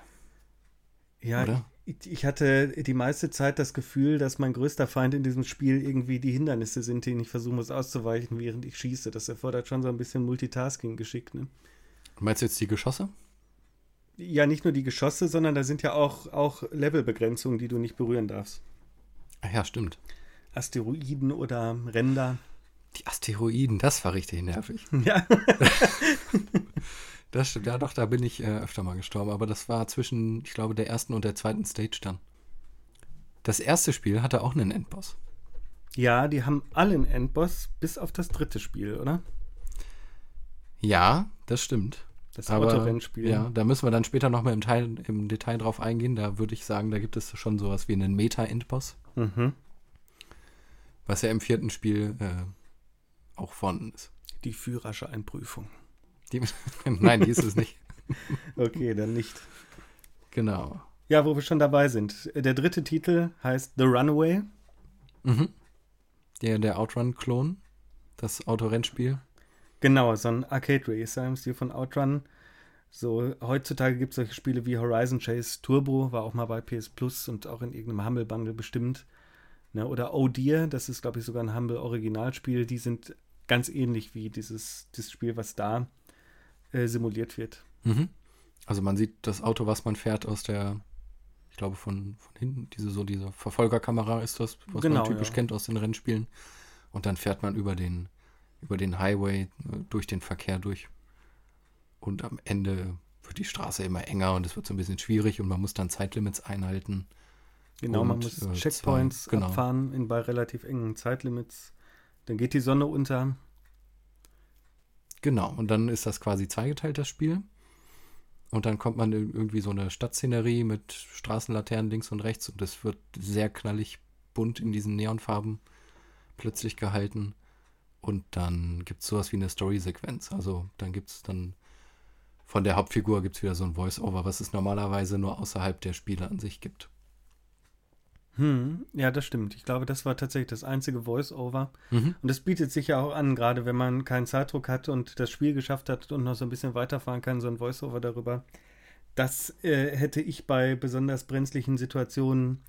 S1: Ja, Oder? Ich hatte die meiste Zeit das Gefühl, dass mein größter Feind in diesem Spiel irgendwie die Hindernisse sind, denen ich versuchen muss auszuweichen, während ich schieße. Das erfordert schon so ein bisschen Multitasking-Geschick. Ne?
S2: Meinst du jetzt die Geschosse?
S1: Ja, nicht nur die Geschosse, sondern da sind ja auch, auch Levelbegrenzungen, die du nicht berühren darfst.
S2: Ach ja, stimmt.
S1: Asteroiden oder Ränder.
S2: Die Asteroiden, das war richtig nervig.
S1: Ja.
S2: Das stimmt, ja doch, da bin ich äh, öfter mal gestorben, aber das war zwischen, ich glaube, der ersten und der zweiten Stage dann. Das erste Spiel hatte auch einen Endboss.
S1: Ja, die haben alle einen Endboss, bis auf das dritte Spiel, oder?
S2: Ja, das stimmt.
S1: Das Autorennspiel.
S2: Ja, da müssen wir dann später nochmal im, Teil, im Detail drauf eingehen. Da würde ich sagen, da gibt es schon sowas wie einen Meta-Endboss. Mhm. Was ja im vierten Spiel äh, auch vorhanden ist.
S1: Die Führersche
S2: Die, nein, die ist es nicht.
S1: okay, dann nicht.
S2: Genau.
S1: Ja, wo wir schon dabei sind. Der dritte Titel heißt The Runaway.
S2: Mhm. Der, der Outrun-Klon. Das Autorennspiel.
S1: Genau, so ein Arcade Racer im Stil von Outrun. So, heutzutage gibt es solche Spiele wie Horizon Chase Turbo, war auch mal bei PS Plus und auch in irgendeinem Humble Bundle bestimmt. Ne, oder Oh Dear, das ist, glaube ich, sogar ein Humble Originalspiel. Die sind ganz ähnlich wie dieses, dieses Spiel, was da äh, simuliert wird.
S2: Mhm. Also man sieht das Auto, was man fährt, aus der, ich glaube von, von hinten, diese so diese Verfolgerkamera ist das, was genau, man typisch ja. kennt aus den Rennspielen. Und dann fährt man über den, über den Highway, äh, durch den Verkehr durch. Und am Ende wird die Straße immer enger und es wird so ein bisschen schwierig und man muss dann Zeitlimits einhalten.
S1: Genau, und, man muss äh, Checkpoints zwei, genau. abfahren in, bei relativ engen Zeitlimits. Dann geht die Sonne unter
S2: Genau, und dann ist das quasi zweigeteilt, das Spiel. Und dann kommt man in irgendwie so eine Stadtszenerie mit Straßenlaternen links und rechts und es wird sehr knallig bunt in diesen Neonfarben plötzlich gehalten. Und dann gibt es sowas wie eine Story-Sequenz. Also dann gibt es dann von der Hauptfigur gibt es wieder so ein Voice-Over, was es normalerweise nur außerhalb der Spiele an sich gibt.
S1: Hm, ja, das stimmt. Ich glaube, das war tatsächlich das einzige Voice-Over. Mhm. Und das bietet sich ja auch an, gerade wenn man keinen Zeitdruck hat und das Spiel geschafft hat und noch so ein bisschen weiterfahren kann, so ein Voice-Over darüber. Das äh, hätte ich bei besonders brenzlichen Situationen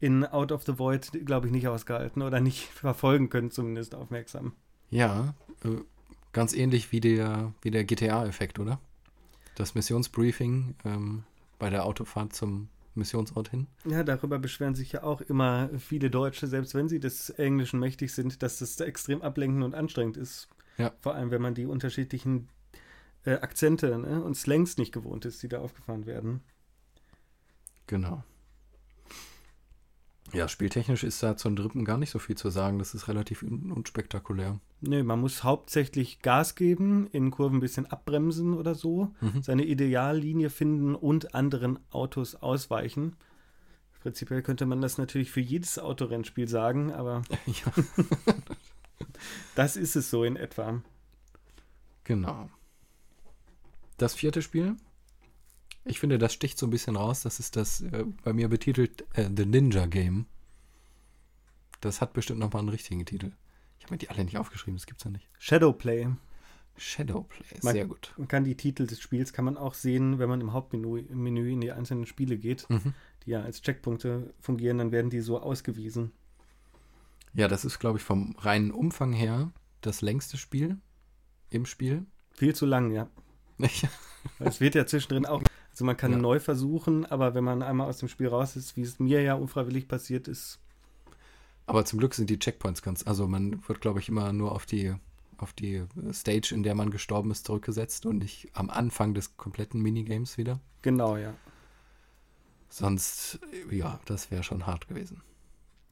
S1: in Out of the Void, glaube ich, nicht ausgehalten oder nicht verfolgen können, zumindest aufmerksam.
S2: Ja, äh, ganz ähnlich wie der, wie der GTA-Effekt, oder? Das Missionsbriefing ähm, bei der Autofahrt zum Missionsort hin.
S1: Ja, darüber beschweren sich ja auch immer viele Deutsche, selbst wenn sie des Englischen mächtig sind, dass das extrem ablenkend und anstrengend ist. Ja. Vor allem, wenn man die unterschiedlichen äh, Akzente ne, und Slangs nicht gewohnt ist, die da aufgefahren werden.
S2: Genau. Ja, spieltechnisch ist da zum dritten gar nicht so viel zu sagen. Das ist relativ un unspektakulär.
S1: Nee, man muss hauptsächlich Gas geben, in Kurven ein bisschen abbremsen oder so, mhm. seine Ideallinie finden und anderen Autos ausweichen. Prinzipiell könnte man das natürlich für jedes Autorennspiel sagen, aber ja. das ist es so in etwa.
S2: Genau. Das vierte Spiel ich finde, das sticht so ein bisschen raus. Das ist das äh, bei mir betitelt äh, The Ninja Game. Das hat bestimmt nochmal einen richtigen Titel. Ich habe mir die alle nicht aufgeschrieben, das gibt's ja nicht.
S1: Shadowplay.
S2: Shadowplay,
S1: sehr
S2: man, gut.
S1: Man kann die Titel des Spiels kann man auch sehen, wenn man im Hauptmenü Menü in die einzelnen Spiele geht, mhm. die ja als Checkpunkte fungieren, dann werden die so ausgewiesen.
S2: Ja, das ist, glaube ich, vom reinen Umfang her das längste Spiel im Spiel.
S1: Viel zu lang, ja. es wird ja zwischendrin auch also man kann ja. neu versuchen, aber wenn man einmal aus dem Spiel raus ist, wie es mir ja unfreiwillig passiert ist.
S2: Aber zum Glück sind die Checkpoints ganz, also man wird, glaube ich, immer nur auf die, auf die Stage, in der man gestorben ist, zurückgesetzt und nicht am Anfang des kompletten Minigames wieder.
S1: Genau, ja.
S2: Sonst, ja, das wäre schon hart gewesen.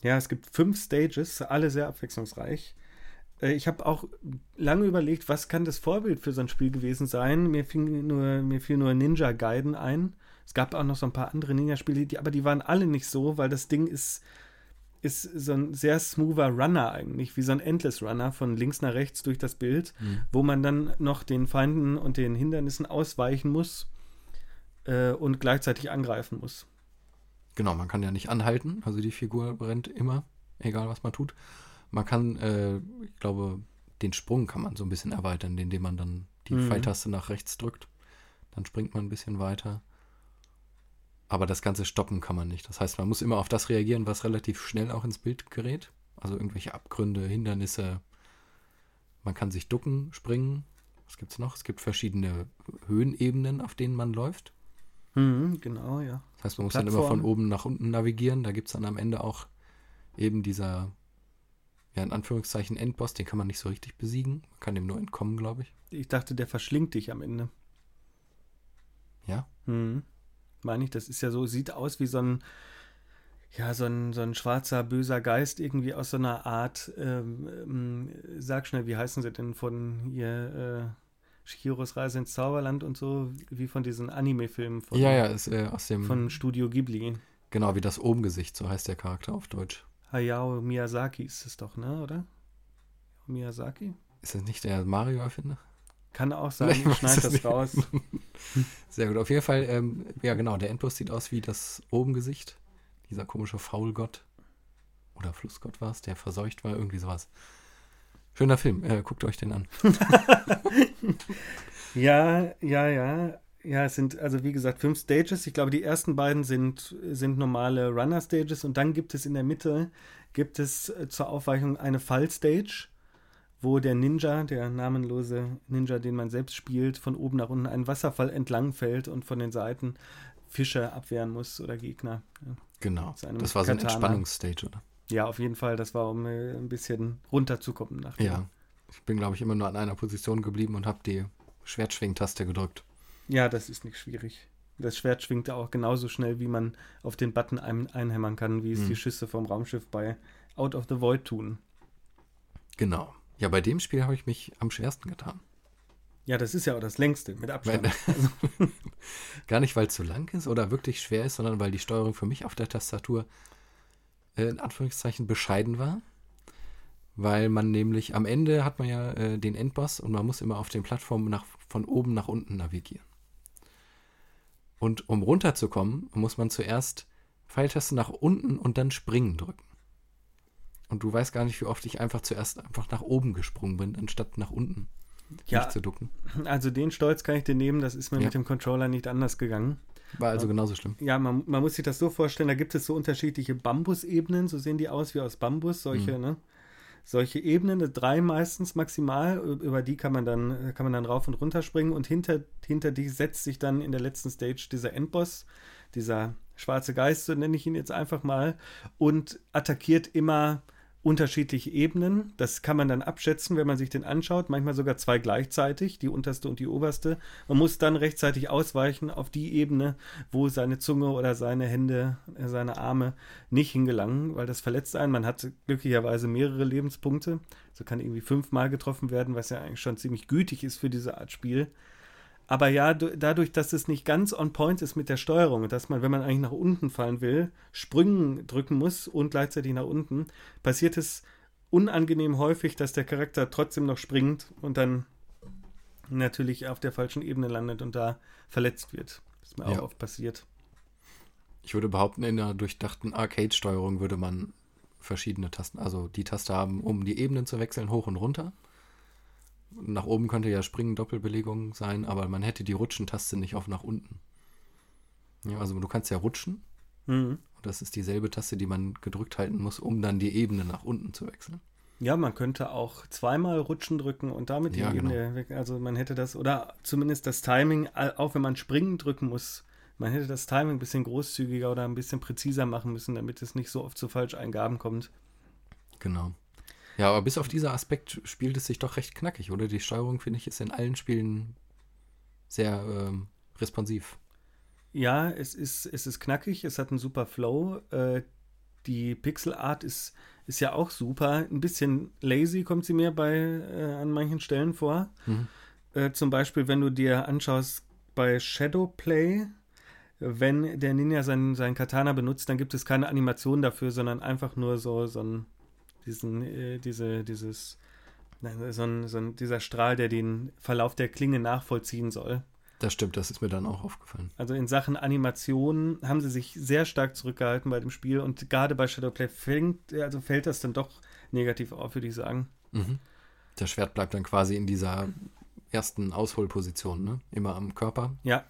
S1: Ja, es gibt fünf Stages, alle sehr abwechslungsreich. Äh, ich habe auch lange überlegt, was kann das Vorbild für so ein Spiel gewesen sein. Mir, fing nur, mir fiel nur Ninja Gaiden ein. Es gab auch noch so ein paar andere Ninja-Spiele, die, aber die waren alle nicht so, weil das Ding ist, ist so ein sehr smoother Runner eigentlich, wie so ein Endless Runner von links nach rechts durch das Bild, mhm. wo man dann noch den Feinden und den Hindernissen ausweichen muss äh, und gleichzeitig angreifen muss.
S2: Genau, man kann ja nicht anhalten, also die Figur brennt immer, egal was man tut. Man kann, äh, ich glaube, den Sprung kann man so ein bisschen erweitern, indem man dann die mhm. Pfeiltaste nach rechts drückt. Dann springt man ein bisschen weiter. Aber das ganze Stoppen kann man nicht. Das heißt, man muss immer auf das reagieren, was relativ schnell auch ins Bild gerät. Also irgendwelche Abgründe, Hindernisse. Man kann sich ducken, springen. Was gibt es noch? Es gibt verschiedene Höhenebenen, auf denen man läuft.
S1: Mhm, genau, ja.
S2: Das heißt, man muss Plattform. dann immer von oben nach unten navigieren. Da gibt es dann am Ende auch eben dieser ja, in Anführungszeichen Endboss, den kann man nicht so richtig besiegen. Man kann dem nur entkommen, glaube ich.
S1: Ich dachte, der verschlingt dich am Ende.
S2: Ja?
S1: Hm. Meine ich, das ist ja so, sieht aus wie so ein, ja, so ein, so ein schwarzer, böser Geist, irgendwie aus so einer Art, ähm, ähm, sag schnell, wie heißen sie denn von hier, äh, Shihiros Reise ins Zauberland und so, wie von diesen Anime-Filmen von,
S2: ja, ja, ist, äh, aus dem,
S1: von Studio Ghibli.
S2: Genau, wie das Obengesicht, so heißt der Charakter auf Deutsch.
S1: Hayao Miyazaki ist es doch, ne, oder? Miyazaki?
S2: Ist das nicht der Mario-Erfinder?
S1: Kann auch sein, ich schneid das nicht. raus.
S2: Sehr gut. Auf jeden Fall, ähm, ja genau, der Endboss sieht aus wie das Obengesicht. Dieser komische Faulgott. Oder Flussgott war es, der verseucht war, irgendwie sowas. Schöner Film, äh, guckt euch den an.
S1: ja, ja, ja. Ja, es sind also wie gesagt fünf Stages. Ich glaube, die ersten beiden sind, sind normale Runner-Stages und dann gibt es in der Mitte gibt es äh, zur Aufweichung eine Fall-Stage, wo der Ninja, der namenlose Ninja, den man selbst spielt, von oben nach unten einen Wasserfall entlang fällt und von den Seiten Fische abwehren muss oder Gegner.
S2: Genau. Das war so ein Entspannungsstage, oder?
S1: Ja, auf jeden Fall. Das war, um äh, ein bisschen runterzukommen. Nach
S2: ja. Ich bin, glaube ich, immer nur an einer Position geblieben und habe die Schwertschwingtaste gedrückt.
S1: Ja, das ist nicht schwierig. Das Schwert schwingt auch genauso schnell, wie man auf den Button ein einhämmern kann, wie es hm. die Schüsse vom Raumschiff bei Out of the Void tun.
S2: Genau. Ja, bei dem Spiel habe ich mich am schwersten getan.
S1: Ja, das ist ja auch das längste mit Abstand.
S2: also. Gar nicht, weil es zu lang ist oder wirklich schwer ist, sondern weil die Steuerung für mich auf der Tastatur äh, in Anführungszeichen bescheiden war. weil man nämlich am Ende hat man ja äh, den Endboss und man muss immer auf den Plattformen nach, von oben nach unten navigieren. Und um runterzukommen, muss man zuerst Pfeiltaste nach unten und dann springen drücken. Und du weißt gar nicht, wie oft ich einfach zuerst einfach nach oben gesprungen bin, anstatt nach unten
S1: ja, zu ducken. Also den Stolz kann ich dir nehmen, das ist mir ja. mit dem Controller nicht anders gegangen.
S2: War also genauso schlimm.
S1: Ja, man, man, muss sich das so vorstellen, da gibt es so unterschiedliche Bambusebenen, so sehen die aus wie aus Bambus, solche, mhm. ne? Solche Ebenen, drei meistens maximal, über die kann man dann, kann man dann rauf und runter springen und hinter, hinter die setzt sich dann in der letzten Stage dieser Endboss, dieser schwarze Geist, so nenne ich ihn jetzt einfach mal, und attackiert immer unterschiedliche Ebenen. Das kann man dann abschätzen, wenn man sich den anschaut. Manchmal sogar zwei gleichzeitig, die unterste und die oberste. Man muss dann rechtzeitig ausweichen auf die Ebene, wo seine Zunge oder seine Hände, äh, seine Arme nicht hingelangen, weil das verletzt einen. Man hat glücklicherweise mehrere Lebenspunkte. So kann irgendwie fünfmal getroffen werden, was ja eigentlich schon ziemlich gütig ist für diese Art Spiel. Aber ja, dadurch, dass es nicht ganz on point ist mit der Steuerung, dass man, wenn man eigentlich nach unten fallen will, Sprüngen drücken muss und gleichzeitig nach unten, passiert es unangenehm häufig, dass der Charakter trotzdem noch springt und dann natürlich auf der falschen Ebene landet und da verletzt wird. Das ist mir ja. auch oft passiert.
S2: Ich würde behaupten, in einer durchdachten Arcade-Steuerung würde man verschiedene Tasten, also die Taste haben, um die Ebenen zu wechseln, hoch und runter nach oben könnte ja Springen Doppelbelegung sein, aber man hätte die Rutschentaste nicht auf nach unten. Ja, also du kannst ja rutschen. Mhm. Das ist dieselbe Taste, die man gedrückt halten muss, um dann die Ebene nach unten zu wechseln.
S1: Ja, man könnte auch zweimal rutschen drücken und damit die ja, Ebene genau. weg. Also man hätte das, oder zumindest das Timing, auch wenn man springen drücken muss, man hätte das Timing ein bisschen großzügiger oder ein bisschen präziser machen müssen, damit es nicht so oft zu Falscheingaben kommt.
S2: Genau. Ja, aber bis auf dieser Aspekt spielt es sich doch recht knackig, oder? Die Steuerung, finde ich, ist in allen Spielen sehr ähm, responsiv.
S1: Ja, es ist, es ist knackig, es hat einen super Flow. Äh, die Pixelart ist, ist ja auch super. Ein bisschen lazy kommt sie mir bei äh, an manchen Stellen vor. Mhm. Äh, zum Beispiel, wenn du dir anschaust bei Shadowplay, wenn der Ninja seinen, seinen Katana benutzt, dann gibt es keine Animation dafür, sondern einfach nur so, so ein diesen, äh, diese, dieses, so ein, so ein, dieser Strahl, der den Verlauf der Klinge nachvollziehen soll.
S2: Das stimmt, das ist mir dann auch aufgefallen.
S1: Also in Sachen Animation haben sie sich sehr stark zurückgehalten bei dem Spiel und gerade bei Shadowplay fängt, also fällt das dann doch negativ auf, würde ich sagen.
S2: Mhm. Das Schwert bleibt dann quasi in dieser ersten Ausholposition, ne? Immer am Körper
S1: ja.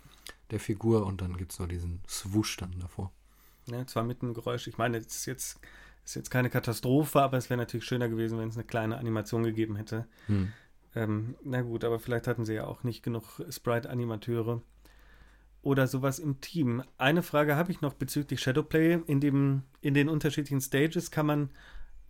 S2: der Figur und dann gibt es nur diesen Swoosh dann davor.
S1: Ja, zwar mit einem Geräusch. Ich meine, es ist jetzt ist jetzt keine Katastrophe, aber es wäre natürlich schöner gewesen, wenn es eine kleine Animation gegeben hätte. Hm. Ähm, na gut, aber vielleicht hatten sie ja auch nicht genug Sprite-Animateure oder sowas im Team. Eine Frage habe ich noch bezüglich Shadowplay. In, dem, in den unterschiedlichen Stages kann man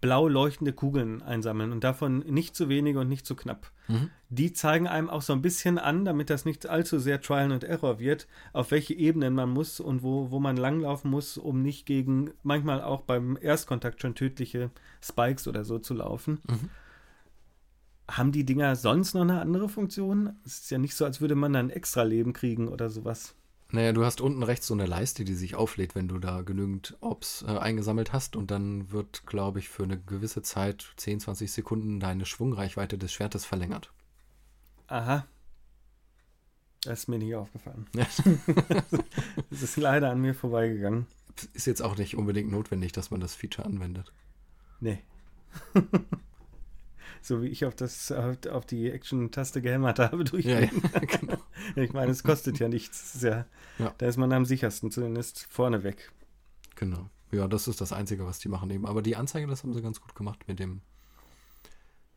S1: blau leuchtende Kugeln einsammeln und davon nicht zu wenige und nicht zu knapp. Mhm. Die zeigen einem auch so ein bisschen an, damit das nicht allzu sehr Trial and Error wird, auf welche Ebenen man muss und wo, wo man langlaufen muss, um nicht gegen manchmal auch beim Erstkontakt schon tödliche Spikes oder so zu laufen. Mhm. Haben die Dinger sonst noch eine andere Funktion? Es ist ja nicht so, als würde man dann extra Leben kriegen oder sowas.
S2: Naja, du hast unten rechts so eine Leiste, die sich auflädt, wenn du da genügend Ops äh, eingesammelt hast und dann wird, glaube ich, für eine gewisse Zeit, 10, 20 Sekunden, deine Schwungreichweite des Schwertes verlängert.
S1: Aha. Das ist mir nicht aufgefallen. das ist leider an mir vorbeigegangen.
S2: Ist jetzt auch nicht unbedingt notwendig, dass man das Feature anwendet.
S1: Nee. so wie ich auf, das, auf die Action-Taste gehämmert habe durch. Ja, ja, genau. ich meine, es kostet ja nichts. Ja, ja. Da ist man am sichersten, zumindest vorne weg.
S2: Genau. Ja, das ist das Einzige, was die machen eben. Aber die Anzeige, das haben sie ganz gut gemacht mit dem,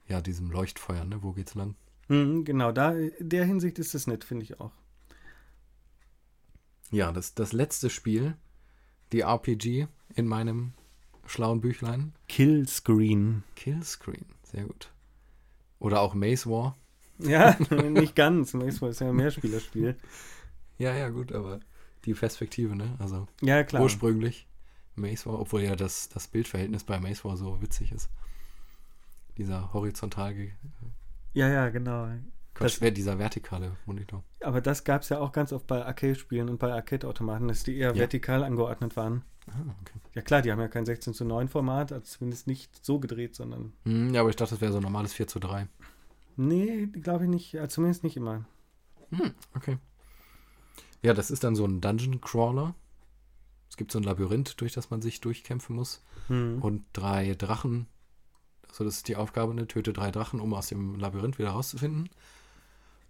S2: ja, diesem Leuchtfeuer, ne? Wo geht's lang?
S1: Mhm, genau, da, in der Hinsicht ist es nett, finde ich auch.
S2: Ja, das, das letzte Spiel, die RPG in meinem schlauen Büchlein.
S1: Killscreen.
S2: Killscreen, sehr gut. Oder auch Maze War.
S1: Ja, nicht ganz. War ist ja ein Mehrspielerspiel.
S2: Ja, ja, gut, aber die Perspektive, ne? Also
S1: ja, klar.
S2: ursprünglich Maze War, obwohl ja das, das Bildverhältnis bei Maze War so witzig ist. Dieser horizontal.
S1: Ja, ja, genau.
S2: Das wäre dieser vertikale Monitor.
S1: Aber das gab es ja auch ganz oft bei Arcade-Spielen und bei Arcade-Automaten, dass die eher ja. vertikal angeordnet waren. Ah, okay. Ja klar, die haben ja kein 16 zu 9 Format, also zumindest nicht so gedreht, sondern.
S2: Hm, ja, aber ich dachte, das wäre so ein normales 4 zu 3.
S1: Nee, glaube ich nicht. Also zumindest nicht immer.
S2: Hm, okay. Ja, das ist dann so ein Dungeon Crawler. Es gibt so ein Labyrinth, durch das man sich durchkämpfen muss. Hm. Und drei Drachen. Also das ist die Aufgabe, ne? Töte drei Drachen, um aus dem Labyrinth wieder rauszufinden.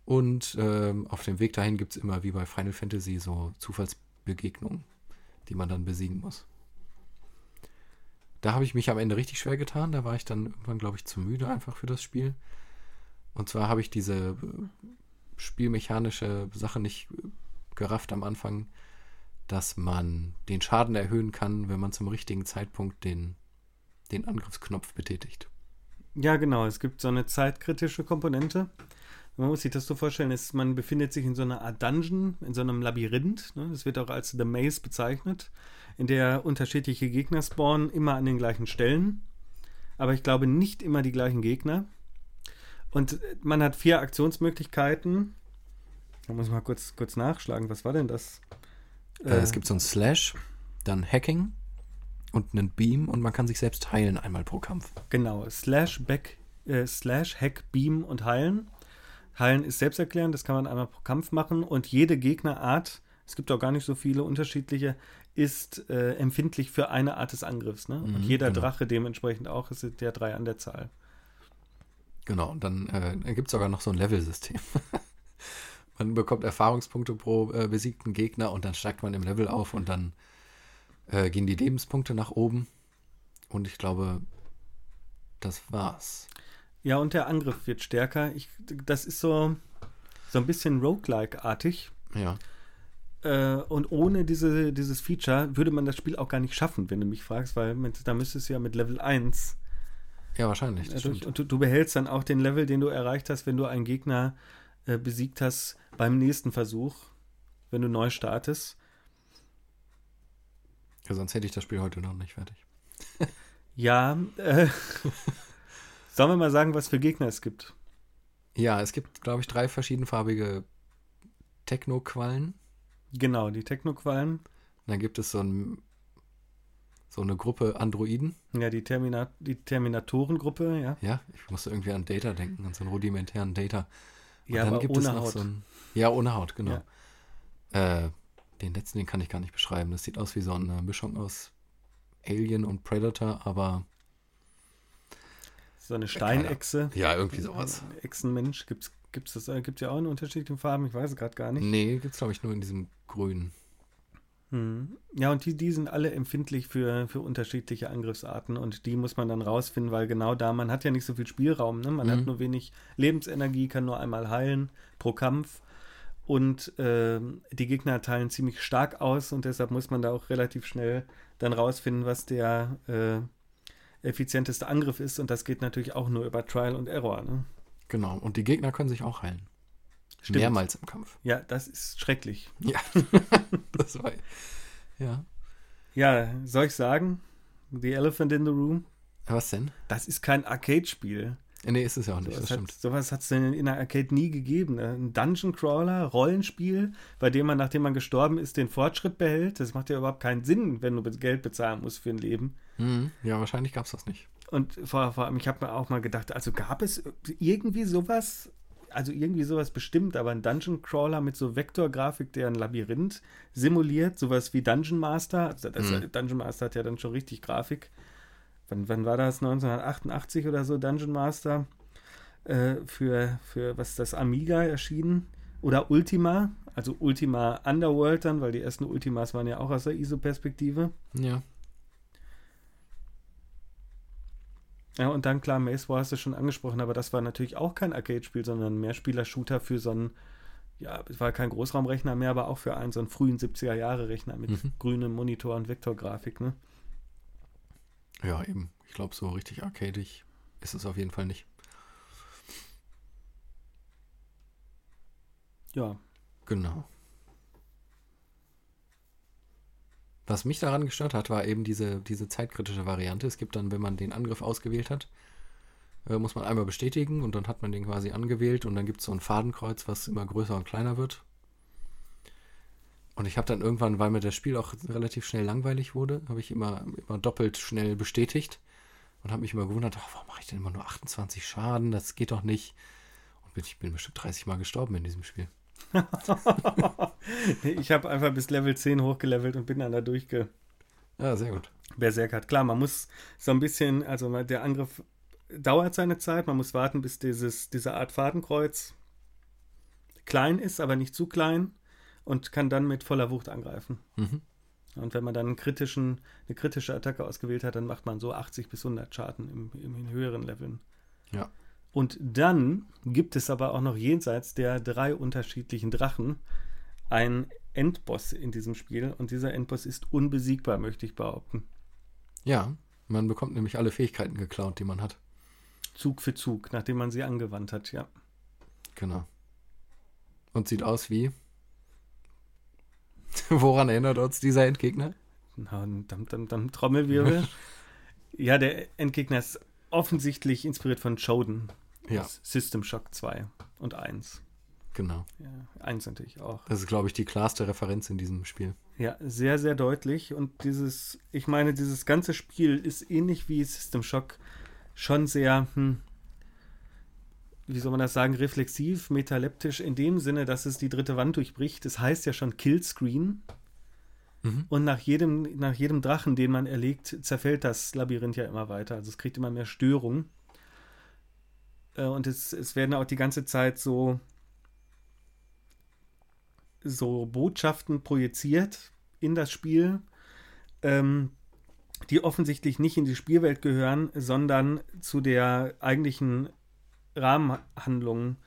S2: Und ähm, auf dem Weg dahin gibt es immer, wie bei Final Fantasy, so Zufallsbegegnungen, die man dann besiegen muss. Da habe ich mich am Ende richtig schwer getan. Da war ich dann irgendwann, glaube ich, zu müde einfach für das Spiel. Und zwar habe ich diese äh, spielmechanische Sache nicht äh, gerafft am Anfang, dass man den Schaden erhöhen kann, wenn man zum richtigen Zeitpunkt den, den Angriffsknopf betätigt.
S1: Ja, genau. Es gibt so eine zeitkritische Komponente. Man muss sich das so vorstellen, ist, man befindet sich in so einer Art Dungeon, in so einem Labyrinth. Ne? Das wird auch als The Maze bezeichnet, in der unterschiedliche Gegner spawnen, immer an den gleichen Stellen. Aber ich glaube nicht immer die gleichen Gegner. Und man hat vier Aktionsmöglichkeiten. Da muss ich mal kurz, kurz nachschlagen. Was war denn das?
S2: Äh, es gibt so ein Slash, dann Hacking und einen Beam und man kann sich selbst heilen einmal pro Kampf.
S1: Genau, Slash, Back, äh, Slash, Hack, Beam und Heilen. Heilen ist selbsterklärend, das kann man einmal pro Kampf machen und jede Gegnerart, es gibt auch gar nicht so viele unterschiedliche, ist äh, empfindlich für eine Art des Angriffs. Ne? Mhm, und jeder genau. Drache dementsprechend auch, es sind ja drei an der Zahl.
S2: Genau, und dann äh, gibt es sogar noch so ein Level-System. man bekommt Erfahrungspunkte pro äh, besiegten Gegner und dann steigt man im Level auf und dann äh, gehen die Lebenspunkte nach oben. Und ich glaube, das war's.
S1: Ja, und der Angriff wird stärker. Ich, das ist so, so ein bisschen roguelike-artig.
S2: Ja.
S1: Äh, und ohne diese, dieses Feature würde man das Spiel auch gar nicht schaffen, wenn du mich fragst, weil mit, da müsstest du ja mit Level 1
S2: ja, wahrscheinlich.
S1: Durch, und du, du, behältst dann auch den Level, den du erreicht hast, wenn du einen Gegner äh, besiegt hast beim nächsten Versuch, wenn du neu startest.
S2: Ja, sonst hätte ich das Spiel heute noch nicht fertig.
S1: ja, äh, sollen wir mal sagen, was für Gegner es gibt?
S2: Ja, es gibt, glaube ich, drei verschiedenfarbige Techno-Quallen.
S1: Genau, die Techno-Quallen.
S2: Dann gibt es so ein so eine Gruppe Androiden.
S1: Ja, die, Termina die Terminatorengruppe, ja.
S2: Ja, ich musste irgendwie an Data denken, an so einen rudimentären Data.
S1: Und ja, dann gibt ohne es noch Haut.
S2: so ein. Ja, ohne Haut, genau. Ja. Äh, den letzten, den kann ich gar nicht beschreiben. Das sieht aus wie so eine Mischung aus Alien und Predator, aber.
S1: So eine Steinechse.
S2: Ja, irgendwie sowas.
S1: Echsenmensch. Gibt es das äh, gibt's ja auch in unterschiedlichen Farben? Ich weiß es gerade gar nicht.
S2: Nee, gibt es, glaube ich, nur in diesem Grün.
S1: Hm. Ja, und die, die sind alle empfindlich für, für unterschiedliche Angriffsarten und die muss man dann rausfinden, weil genau da, man hat ja nicht so viel Spielraum, ne? man mhm. hat nur wenig Lebensenergie, kann nur einmal heilen pro Kampf und äh, die Gegner teilen ziemlich stark aus und deshalb muss man da auch relativ schnell dann rausfinden, was der äh, effizienteste Angriff ist und das geht natürlich auch nur über Trial und Error. Ne?
S2: Genau, und die Gegner können sich auch heilen. Stimmt. Mehrmals im Kampf.
S1: Ja, das ist schrecklich.
S2: Ja, das war. Ja.
S1: Ja, soll ich sagen? The Elephant in the Room?
S2: Was denn?
S1: Das ist kein Arcade-Spiel.
S2: Nee, ist es ja auch nicht, so
S1: das
S2: stimmt.
S1: Hat, sowas hat es in der Arcade nie gegeben. Ne? Ein Dungeon Crawler, Rollenspiel, bei dem man, nachdem man gestorben ist, den Fortschritt behält. Das macht ja überhaupt keinen Sinn, wenn du Geld bezahlen musst für ein Leben.
S2: Mhm. Ja, wahrscheinlich gab es das nicht.
S1: Und vor, vor allem, ich habe mir auch mal gedacht, also gab es irgendwie sowas also irgendwie sowas bestimmt, aber ein Dungeon Crawler mit so Vektorgrafik, der ein Labyrinth simuliert, sowas wie Dungeon Master. Also das, mhm. Dungeon Master hat ja dann schon richtig Grafik. Wann, wann war das? 1988 oder so, Dungeon Master. Äh, für, für was ist das Amiga erschienen. Oder Ultima, also Ultima Underworld dann, weil die ersten Ultimas waren ja auch aus der ISO-Perspektive.
S2: Ja.
S1: Ja, und dann klar, Maze War hast du schon angesprochen, aber das war natürlich auch kein Arcade-Spiel, sondern ein Mehrspieler-Shooter für so einen, ja, es war kein Großraumrechner mehr, aber auch für einen so einen frühen 70er-Jahre-Rechner mit mhm. grünem Monitor und Vektorgrafik, ne?
S2: Ja, eben. Ich glaube, so richtig arcadig ist es auf jeden Fall nicht.
S1: Ja.
S2: Genau. Was mich daran gestört hat, war eben diese, diese zeitkritische Variante. Es gibt dann, wenn man den Angriff ausgewählt hat, Äh, muss man einmal bestätigen und dann hat man den quasi angewählt und dann gibt es so ein Fadenkreuz, was immer größer und kleiner wird. Und ich habe dann irgendwann, weil mir das Spiel auch relativ schnell langweilig wurde, habe ich immer, immer doppelt schnell bestätigt und habe mich immer gewundert, oh, warum mache ich denn immer nur 28 Schaden? Das geht doch nicht. Und ich bin bestimmt 30 Mal gestorben in diesem Spiel.
S1: ich habe einfach bis Level 10 hochgelevelt und bin dann da durchge.
S2: Ja, sehr gut.
S1: Berserk Klar, man muss so ein bisschen, also der Angriff dauert seine Zeit. Man muss warten, bis dieses, diese Art Fadenkreuz klein ist, aber nicht zu klein und kann dann mit voller Wucht angreifen. Mhm. Und wenn man dann einen kritischen, eine kritische Attacke ausgewählt hat, dann macht man so 80 bis 100 Schaden im, im, in höheren Leveln.
S2: Ja.
S1: Und dann gibt es aber auch noch jenseits der drei unterschiedlichen Drachen einen Endboss in diesem Spiel. Und dieser Endboss ist unbesiegbar, möchte ich behaupten.
S2: Ja, man bekommt nämlich alle Fähigkeiten geklaut, die man hat.
S1: Zug für Zug, nachdem man sie angewandt hat, ja.
S2: Genau. Und sieht aus wie. Woran erinnert uns dieser Endgegner?
S1: Na, dann, dann, dann Trommelwirbel. ja, der Endgegner ist offensichtlich inspiriert von Shodan.
S2: Ja.
S1: System Shock 2 und 1.
S2: Genau.
S1: Ja, 1 natürlich auch.
S2: Das ist, glaube ich, die klarste Referenz in diesem Spiel.
S1: Ja, sehr, sehr deutlich. Und dieses, ich meine, dieses ganze Spiel ist ähnlich wie System Shock schon sehr, hm, wie soll man das sagen, reflexiv, metaleptisch, in dem Sinne, dass es die dritte Wand durchbricht. Das heißt ja schon Killscreen. Mhm. Und nach jedem, nach jedem Drachen, den man erlegt, zerfällt das Labyrinth ja immer weiter. Also es kriegt immer mehr Störung. Äh, und es, es werden auch die ganze Zeit so, so Botschaften projiziert in das Spiel. Ähm, die offensichtlich nicht in die Spielwelt gehören, sondern zu der eigentlichen Rahmenhandlung,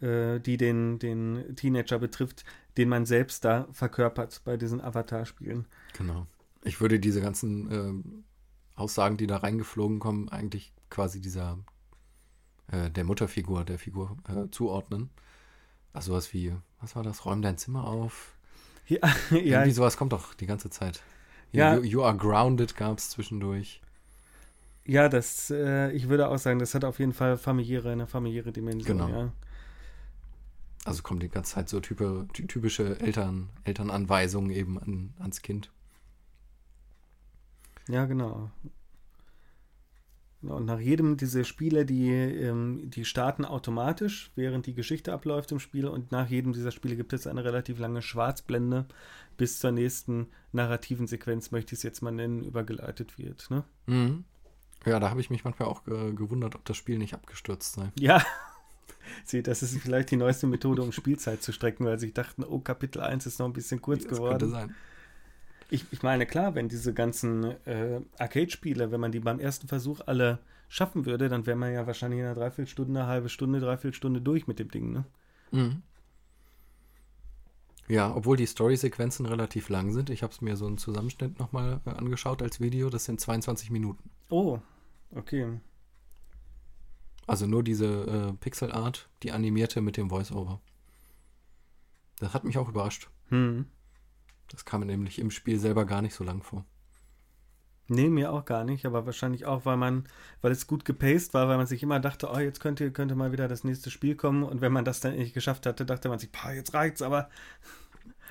S1: äh, die den, den Teenager betrifft, den man selbst da verkörpert bei diesen Avatar-Spielen.
S2: Genau. Ich würde diese ganzen äh, Aussagen, die da reingeflogen kommen, eigentlich quasi dieser äh, der Mutterfigur, der Figur äh, zuordnen. Also was wie, was war das? Räum dein Zimmer auf. Ja, ja. Irgendwie sowas kommt doch die ganze Zeit. Ja. You, you Are Grounded gab es zwischendurch.
S1: Ja, das, äh, ich würde auch sagen, das hat auf jeden Fall familiäre, eine familiäre Dimension. Genau. Ja.
S2: Also kommt die ganze Zeit so type, typische Eltern, Elternanweisungen eben an, ans Kind.
S1: Ja, genau. Und nach jedem dieser Spiele, die, ähm, die starten automatisch, während die Geschichte abläuft im Spiel. Und nach jedem dieser Spiele gibt es eine relativ lange Schwarzblende, bis zur nächsten narrativen Sequenz, möchte ich es jetzt mal nennen, übergeleitet wird. Ne?
S2: Mhm. Ja, da habe ich mich manchmal auch ge gewundert, ob das Spiel nicht abgestürzt sei.
S1: Ja. Seht, das ist vielleicht die neueste Methode, um Spielzeit zu strecken, weil sie dachten, oh, Kapitel 1 ist noch ein bisschen kurz das geworden. Könnte sein. Ich, ich meine, klar, wenn diese ganzen äh, Arcade-Spiele, wenn man die beim ersten Versuch alle schaffen würde, dann wäre man ja wahrscheinlich in einer Dreiviertelstunde, eine halbe Stunde, Dreiviertelstunde durch mit dem Ding, ne? Mhm.
S2: Ja, obwohl die Story-Sequenzen relativ lang sind. Ich habe es mir so einen Zusammenschnitt nochmal äh, angeschaut als Video. Das sind 22 Minuten.
S1: Oh, okay.
S2: Also nur diese äh, Pixel-Art, die animierte mit dem Voice-Over. Das hat mich auch überrascht. Hm. Das kam mir nämlich im Spiel selber gar nicht so lang vor.
S1: Nee, mir auch gar nicht, aber wahrscheinlich auch, weil man, weil es gut gepaced war, weil man sich immer dachte, oh, jetzt könnte, könnte mal wieder das nächste Spiel kommen und wenn man das dann nicht geschafft hatte, dachte man sich, boah, jetzt reicht's, aber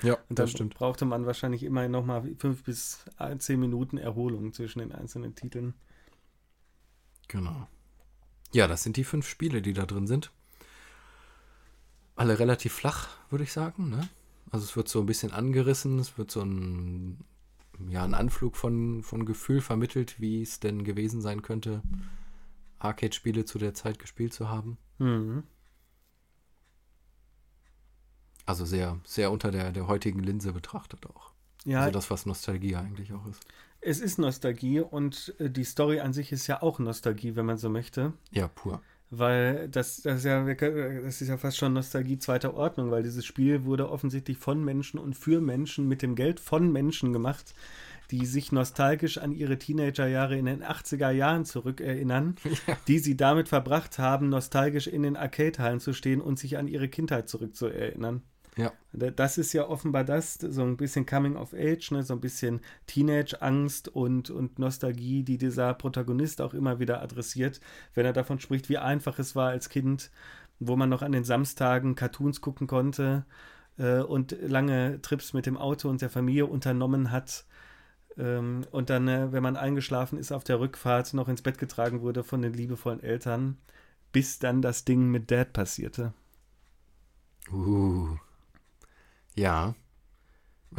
S2: ja,
S1: und dann stimmt. brauchte man wahrscheinlich immer nochmal fünf bis zehn Minuten Erholung zwischen den einzelnen Titeln.
S2: Genau. Ja, das sind die fünf Spiele, die da drin sind. Alle relativ flach, würde ich sagen, ne? Also es wird so ein bisschen angerissen, es wird so ein, ja, ein Anflug von, von Gefühl vermittelt, wie es denn gewesen sein könnte, Arcade-Spiele zu der Zeit gespielt zu haben. Mhm. Also sehr, sehr unter der, der heutigen Linse betrachtet auch. Ja. Also das, was Nostalgie eigentlich auch ist.
S1: Es ist Nostalgie und äh, die Story an sich ist ja auch Nostalgie, wenn man so möchte.
S2: Ja, pur
S1: weil das, das, ist ja, das ist ja fast schon Nostalgie zweiter Ordnung, weil dieses Spiel wurde offensichtlich von Menschen und für Menschen mit dem Geld von Menschen gemacht, die sich nostalgisch an ihre Teenagerjahre in den 80er Jahren zurückerinnern, ja. die sie damit verbracht haben, nostalgisch in den Arcade-Hallen zu stehen und sich an ihre Kindheit zurückzuerinnern.
S2: Ja.
S1: Das ist ja offenbar das, so ein bisschen Coming of Age, ne? so ein bisschen Teenage-Angst und, und Nostalgie, die dieser Protagonist auch immer wieder adressiert, wenn er davon spricht, wie einfach es war als Kind, wo man noch an den Samstagen Cartoons gucken konnte äh, und lange Trips mit dem Auto und der Familie unternommen hat. Ähm, und dann, äh, wenn man eingeschlafen ist auf der Rückfahrt, noch ins Bett getragen wurde von den liebevollen Eltern, bis dann das Ding mit Dad passierte.
S2: Uh. Ja.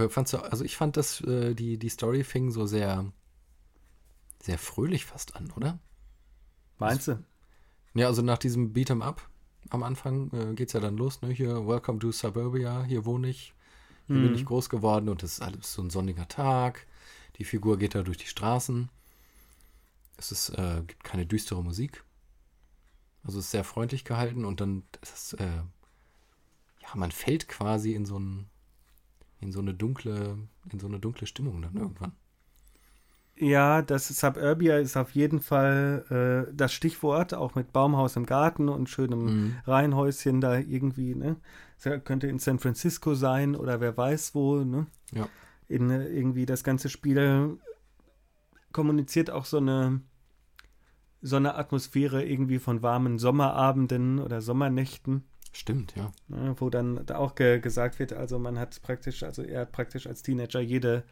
S2: Fandst du, also ich fand das, äh, die, die Story fing so sehr, sehr fröhlich fast an, oder?
S1: Meinst du?
S2: Ja, also nach diesem Beat'em Up am Anfang äh, geht es ja dann los, ne? Hier, Welcome to Suburbia, hier wohne ich, hier hm. bin ich groß geworden und es ist alles so ein sonniger Tag. Die Figur geht da durch die Straßen. Es ist, äh, gibt keine düstere Musik. Also es ist sehr freundlich gehalten und dann ist es, äh, ja, man fällt quasi in so ein, in so eine dunkle, in so eine dunkle Stimmung dann irgendwann.
S1: Ja, das Suburbia ist auf jeden Fall äh, das Stichwort, auch mit Baumhaus im Garten und schönem mhm. Reihenhäuschen da irgendwie, ne? Das könnte in San Francisco sein oder wer weiß wo, ne?
S2: Ja.
S1: In äh, irgendwie das ganze Spiel kommuniziert auch so eine so eine Atmosphäre irgendwie von warmen Sommerabenden oder Sommernächten.
S2: Stimmt, ja.
S1: Ne, wo dann da auch ge gesagt wird, also man hat praktisch, also er hat praktisch als Teenager jede,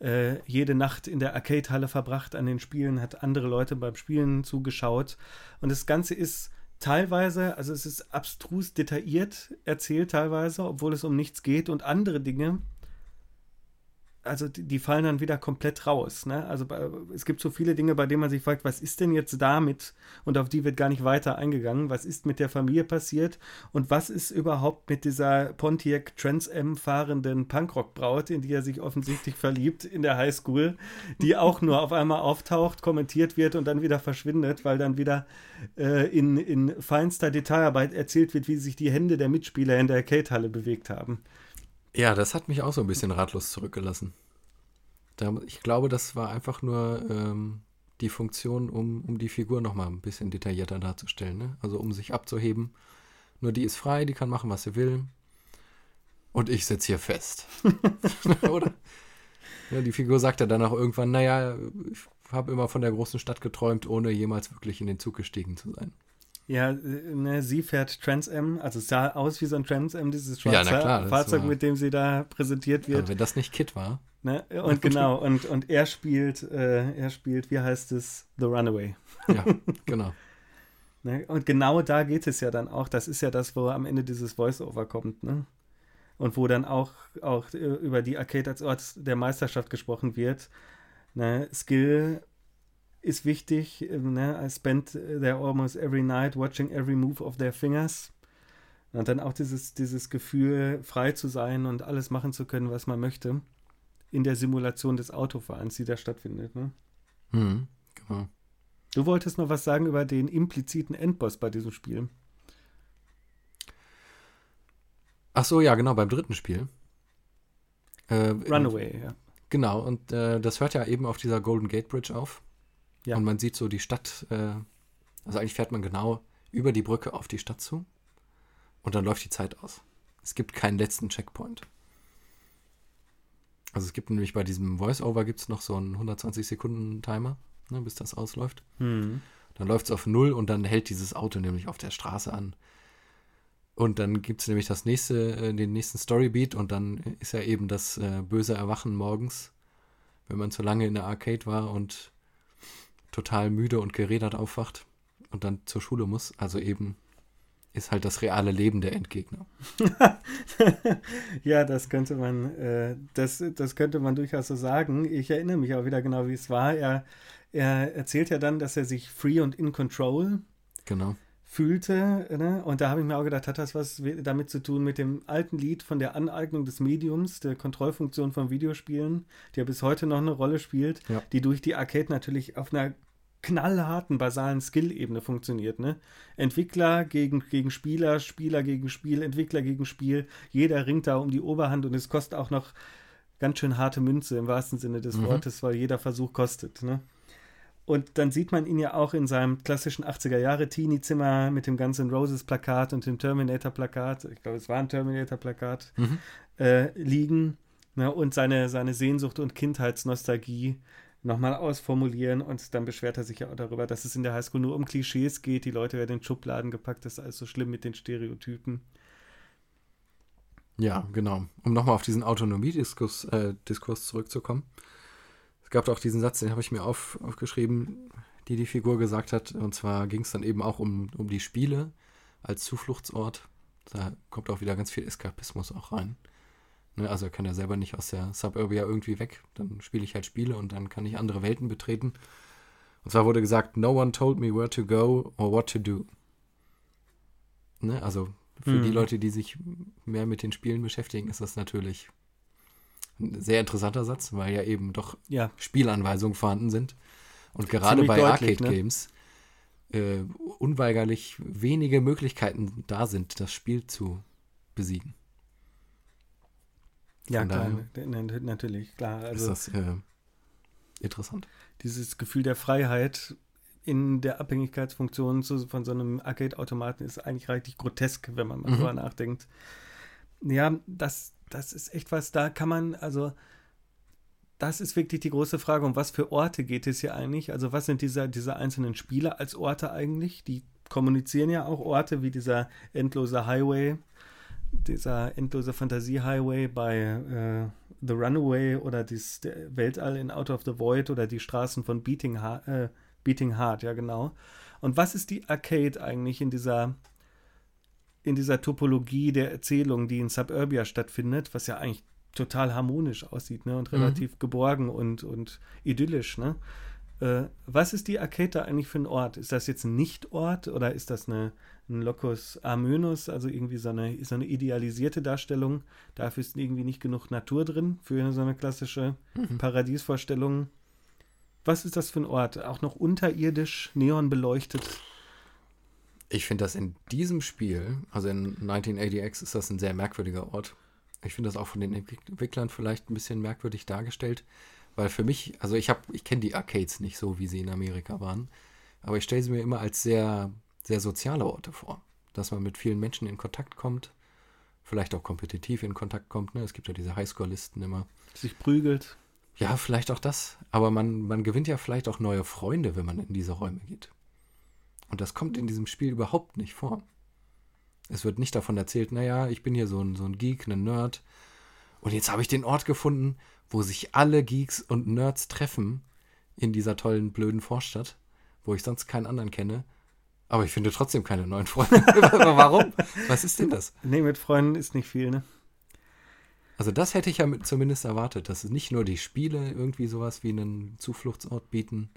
S1: äh, jede Nacht in der Arcade-Halle verbracht an den Spielen, hat andere Leute beim Spielen zugeschaut. Und das Ganze ist teilweise, also es ist abstrus detailliert erzählt teilweise, obwohl es um nichts geht und andere Dinge, also die, die, fallen dann wieder komplett raus. Ne? Also es gibt so viele Dinge, bei denen man sich fragt, was ist denn jetzt damit? Und auf die wird gar nicht weiter eingegangen. Was ist mit der Familie passiert? Und was ist überhaupt mit dieser Pontiac Trans Am fahrenden Punkrock-Braut, in die er sich offensichtlich verliebt in der Highschool, die auch nur auf einmal auftaucht, kommentiert wird und dann wieder verschwindet, weil dann wieder äh, in, in feinster Detailarbeit erzählt wird, wie sich die Hände der Mitspieler in der Arcade-Halle bewegt haben.
S2: Ja, das hat mich auch so ein bisschen ratlos zurückgelassen. Ich glaube, das war einfach nur ähm, die Funktion, um, um die Figur nochmal ein bisschen detaillierter darzustellen. Ne? Also um sich abzuheben. Nur die ist frei, die kann machen, was sie will. Und ich sitze hier fest. Oder? Ja, die Figur sagt ja dann auch irgendwann, naja, ich habe immer von der großen Stadt geträumt, ohne jemals wirklich in den Zug gestiegen zu sein.
S1: Ja, äh, ne, sie fährt Trans Am, also es sah aus wie so ein Trans Am, dieses schwarze ja, klar, Fahrzeug, war, mit dem sie da präsentiert wird.
S2: Wenn das nicht Kit war.
S1: Ne? Und genau, und, und er spielt, äh, er spielt, wie heißt es, The Runaway.
S2: Ja, genau.
S1: ne? Und genau da geht es ja dann auch. Das ist ja das, wo am Ende dieses Voice-Over kommt, ne? Und wo dann auch, auch äh, über die Arcade als Ort der Meisterschaft gesprochen wird. Ne? Skill ist wichtig. Ähm, ne? I spent there almost every night watching every move of their fingers. Und dann auch dieses, dieses Gefühl, frei zu sein und alles machen zu können, was man möchte. In der Simulation des Autofahrens, die da stattfindet. Ne?
S2: Mhm, genau.
S1: Du wolltest noch was sagen über den impliziten Endboss bei diesem Spiel.
S2: Ach so, ja, genau, beim dritten Spiel.
S1: Äh, Runaway, ja.
S2: Genau, und äh, das hört ja eben auf dieser Golden Gate Bridge auf. Ja. Und man sieht so die Stadt, äh, also eigentlich fährt man genau über die Brücke auf die Stadt zu und dann läuft die Zeit aus. Es gibt keinen letzten Checkpoint. Also es gibt nämlich bei diesem Voice-Over gibt es noch so einen 120 Sekunden Timer, ne, bis das ausläuft.
S1: Mhm.
S2: Dann läuft es auf Null und dann hält dieses Auto nämlich auf der Straße an. Und dann gibt es nämlich das nächste, äh, den nächsten Storybeat und dann ist ja eben das äh, böse Erwachen morgens, wenn man zu lange in der Arcade war und total müde und gerädert aufwacht und dann zur Schule muss. Also eben ist halt das reale Leben der Endgegner.
S1: ja, das könnte man, äh, das, das könnte man durchaus so sagen. Ich erinnere mich auch wieder genau, wie es war. Er, er erzählt ja dann, dass er sich free und in control
S2: genau.
S1: Fühlte. Ne? Und da habe ich mir auch gedacht, hat das was damit zu tun mit dem alten Lied von der Aneignung des Mediums, der Kontrollfunktion von Videospielen, die ja bis heute noch eine Rolle spielt,
S2: ja.
S1: die durch die Arcade natürlich auf einer knallharten, basalen Skill-Ebene funktioniert. Ne? Entwickler gegen, gegen Spieler, Spieler gegen Spiel, Entwickler gegen Spiel. Jeder ringt da um die Oberhand und es kostet auch noch ganz schön harte Münze im wahrsten Sinne des mhm. Wortes, weil jeder Versuch kostet. Ne? Und dann sieht man ihn ja auch in seinem klassischen 80er-Jahre-Teenie-Zimmer mit dem ganzen Roses-Plakat und dem Terminator-Plakat, ich glaube, es war ein Terminator-Plakat, mhm. äh, liegen ne, und seine, seine Sehnsucht und Kindheitsnostalgie nochmal ausformulieren. Und dann beschwert er sich ja auch darüber, dass es in der Highschool nur um Klischees geht. Die Leute werden in Schubladen gepackt, das ist alles so schlimm mit den Stereotypen.
S2: Ja, genau. Um nochmal auf diesen Autonomiediskurs äh, Diskurs zurückzukommen gab auch diesen Satz, den habe ich mir auf, aufgeschrieben, die die Figur gesagt hat. Und zwar ging es dann eben auch um, um die Spiele als Zufluchtsort. Da kommt auch wieder ganz viel Eskapismus auch rein. Ne, also er kann ja selber nicht aus der Suburbia irgendwie weg. Dann spiele ich halt Spiele und dann kann ich andere Welten betreten. Und zwar wurde gesagt, no one told me where to go or what to do. Ne, also für hm. die Leute, die sich mehr mit den Spielen beschäftigen, ist das natürlich ein sehr interessanter Satz, weil ja eben doch ja. Spielanweisungen vorhanden sind. Und gerade Ziemlich bei Arcade-Games ne? äh, unweigerlich wenige Möglichkeiten da sind, das Spiel zu besiegen.
S1: Ja, klar, natürlich, klar.
S2: Also, ist das äh, interessant.
S1: Dieses Gefühl der Freiheit in der Abhängigkeitsfunktion zu, von so einem Arcade-Automaten ist eigentlich richtig grotesk, wenn man mal mhm. drüber nachdenkt. Ja, das, das ist echt was, da kann man, also das ist wirklich die große Frage, um was für Orte geht es hier eigentlich? Also was sind diese, diese einzelnen Spieler als Orte eigentlich? Die kommunizieren ja auch Orte wie dieser endlose Highway, dieser endlose Fantasie-Highway bei äh, The Runaway oder das Weltall in Out of the Void oder die Straßen von Beating, Heart, äh, Beating Heart, ja genau. Und was ist die Arcade eigentlich in dieser in dieser Topologie der Erzählung, die in Suburbia stattfindet, was ja eigentlich total harmonisch aussieht ne? und mhm. relativ mhm. geborgen und, und idyllisch. Ne? Äh, was ist die Arcade da eigentlich für ein Ort? Ist das jetzt ein Nicht-Ort oder ist das eine, ein Locus Armenus, also irgendwie so eine, so eine idealisierte Darstellung? Dafür ist irgendwie nicht genug Natur drin für so eine klassische mhm. Paradiesvorstellung. Was ist das für ein Ort? Auch noch unterirdisch, neon beleuchtet?
S2: Ich finde das in diesem Spiel, also in 1980X, ist das ein sehr merkwürdiger Ort. Ich finde das auch von den Entwicklern vielleicht ein bisschen merkwürdig dargestellt, weil für mich, also ich habe, ich kenne die Arcades nicht so, wie sie in Amerika waren, aber ich stelle sie mir immer als sehr, sehr soziale Orte vor, dass man mit vielen Menschen in Kontakt kommt, vielleicht auch kompetitiv in Kontakt kommt. Ne? Es gibt ja diese Highscore-Listen immer.
S1: Sich prügelt.
S2: Ja, vielleicht auch das. Aber man, man gewinnt ja vielleicht auch neue Freunde, wenn man in diese Räume geht. Und das kommt in diesem Spiel überhaupt nicht vor. Es wird nicht davon erzählt, naja, ich bin hier so ein, so ein Geek, ein Nerd. Und jetzt habe ich den Ort gefunden, wo sich alle Geeks und Nerds treffen in dieser tollen, blöden Vorstadt, wo ich sonst keinen anderen kenne. Aber ich finde trotzdem keine neuen Freunde. Warum? Was ist denn das?
S1: Nee, mit Freunden ist nicht viel, ne?
S2: Also das hätte ich ja zumindest erwartet, dass nicht nur die Spiele irgendwie sowas wie einen Zufluchtsort bieten,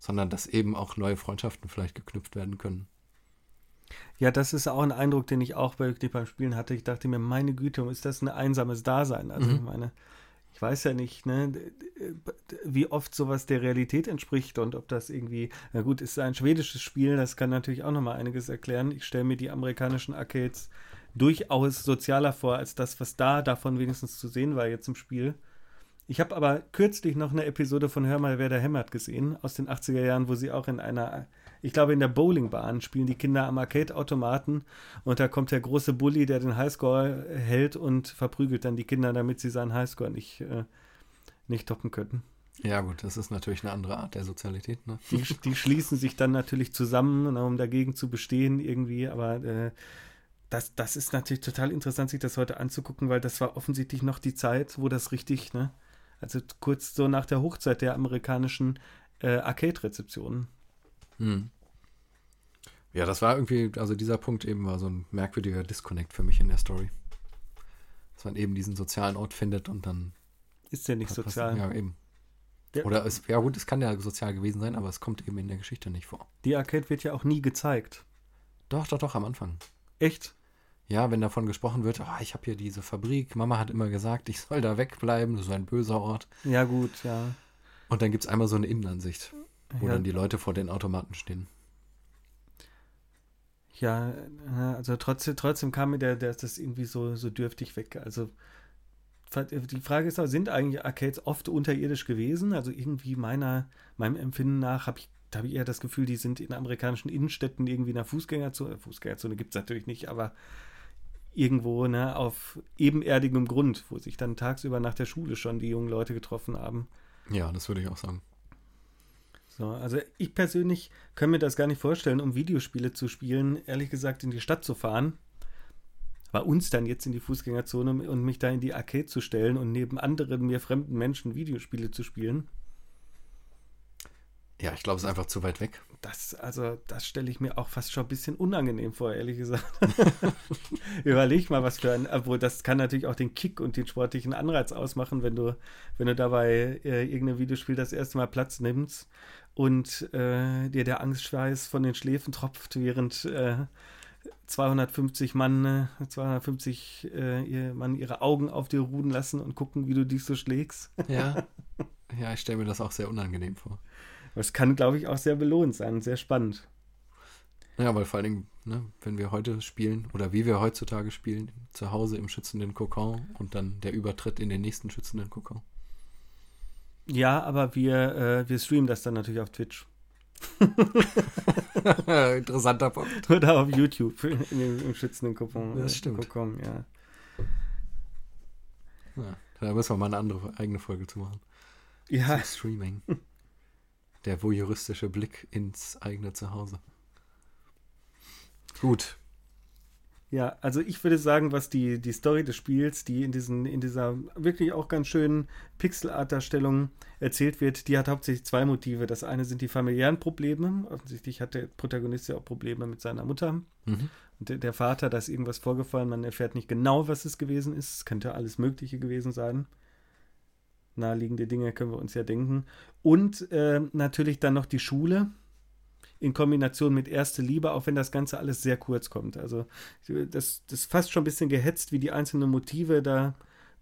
S2: sondern dass eben auch neue Freundschaften vielleicht geknüpft werden können.
S1: Ja, das ist auch ein Eindruck, den ich auch wirklich beim Spielen hatte. Ich dachte mir, meine Güte, ist das ein einsames Dasein? Also mhm. ich meine, ich weiß ja nicht, ne, wie oft sowas der Realität entspricht und ob das irgendwie, na gut, ist ein schwedisches Spiel, das kann natürlich auch nochmal einiges erklären. Ich stelle mir die amerikanischen Arcades durchaus sozialer vor, als das, was da davon wenigstens zu sehen war jetzt im Spiel. Ich habe aber kürzlich noch eine Episode von Hör mal, wer da hämmert gesehen, aus den 80er Jahren, wo sie auch in einer, ich glaube in der Bowlingbahn spielen die Kinder am Arcade-Automaten und da kommt der große Bully, der den Highscore hält und verprügelt dann die Kinder, damit sie seinen Highscore nicht, äh, nicht toppen können.
S2: Ja, gut, das ist natürlich eine andere Art der Sozialität. Ne?
S1: Die, die schließen sich dann natürlich zusammen, um dagegen zu bestehen irgendwie, aber äh, das, das ist natürlich total interessant, sich das heute anzugucken, weil das war offensichtlich noch die Zeit, wo das richtig, ne? Also kurz so nach der Hochzeit der amerikanischen äh, Arcade-Rezeptionen. Hm.
S2: Ja, das war irgendwie, also dieser Punkt eben war so ein merkwürdiger Disconnect für mich in der Story. Dass man eben diesen sozialen Ort findet und dann.
S1: Ist der nicht sozial?
S2: Ja, eben. Der, Oder es, ja gut, es kann ja sozial gewesen sein, aber es kommt eben in der Geschichte nicht vor.
S1: Die Arcade wird ja auch nie gezeigt.
S2: Doch, doch, doch, am Anfang.
S1: Echt?
S2: Ja, wenn davon gesprochen wird, oh, ich habe hier diese Fabrik, Mama hat immer gesagt, ich soll da wegbleiben, das ist ein böser Ort.
S1: Ja, gut, ja.
S2: Und dann gibt es einmal so eine Innenansicht, wo ja. dann die Leute vor den Automaten stehen.
S1: Ja, also trotzdem, trotzdem kam mir der, der das irgendwie so, so dürftig weg. Also die Frage ist auch, sind eigentlich Arcades oft unterirdisch gewesen? Also irgendwie meiner, meinem Empfinden nach habe ich, hab ich eher das Gefühl, die sind in amerikanischen Innenstädten irgendwie in der Fußgängerzone. Fußgängerzone gibt es natürlich nicht, aber irgendwo ne, auf ebenerdigem Grund, wo sich dann tagsüber nach der Schule schon die jungen Leute getroffen haben.
S2: Ja, das würde ich auch sagen.
S1: So, also ich persönlich kann mir das gar nicht vorstellen, um Videospiele zu spielen, ehrlich gesagt in die Stadt zu fahren bei uns dann jetzt in die Fußgängerzone und mich da in die Arcade zu stellen und neben anderen mir fremden Menschen Videospiele zu spielen.
S2: Ja, ich glaube, es ist einfach zu weit weg.
S1: Das, also, das stelle ich mir auch fast schon ein bisschen unangenehm vor, ehrlich gesagt. Überleg mal, was für ein, obwohl das kann natürlich auch den Kick und den sportlichen Anreiz ausmachen, wenn du, wenn du dabei äh, irgendein Videospiel das erste Mal Platz nimmst und äh, dir der Angstschweiß von den Schläfen tropft, während äh, 250 Mann, 250 äh, ihr, Mann ihre Augen auf dir ruhen lassen und gucken, wie du dich so schlägst.
S2: Ja, ja ich stelle mir das auch sehr unangenehm vor.
S1: Das kann, glaube ich, auch sehr belohnt sein, sehr spannend.
S2: Ja, weil vor allen Dingen, ne, wenn wir heute spielen oder wie wir heutzutage spielen, zu Hause im schützenden Kokon und dann der Übertritt in den nächsten schützenden Kokon.
S1: Ja, aber wir, äh, wir streamen das dann natürlich auf Twitch.
S2: Interessanter Punkt.
S1: Oder auf YouTube in dem, im schützenden Kokon.
S2: Das stimmt.
S1: Kokon, ja.
S2: ja. Da müssen wir mal eine andere eigene Folge zu machen.
S1: Ja.
S2: Zum Streaming. Der voyeuristische Blick ins eigene Zuhause. Gut.
S1: Ja, also ich würde sagen, was die, die Story des Spiels, die in, diesen, in dieser wirklich auch ganz schönen Pixel-Art-Darstellung erzählt wird, die hat hauptsächlich zwei Motive. Das eine sind die familiären Probleme. Offensichtlich hat der Protagonist ja auch Probleme mit seiner Mutter. Mhm. Und der, der, Vater, da ist irgendwas vorgefallen, man erfährt nicht genau, was es gewesen ist. Es könnte alles Mögliche gewesen sein. Naheliegende Dinge können wir uns ja denken. Und äh, natürlich dann noch die Schule in Kombination mit Erste Liebe, auch wenn das Ganze alles sehr kurz kommt. Also das, das ist fast schon ein bisschen gehetzt, wie die einzelnen Motive da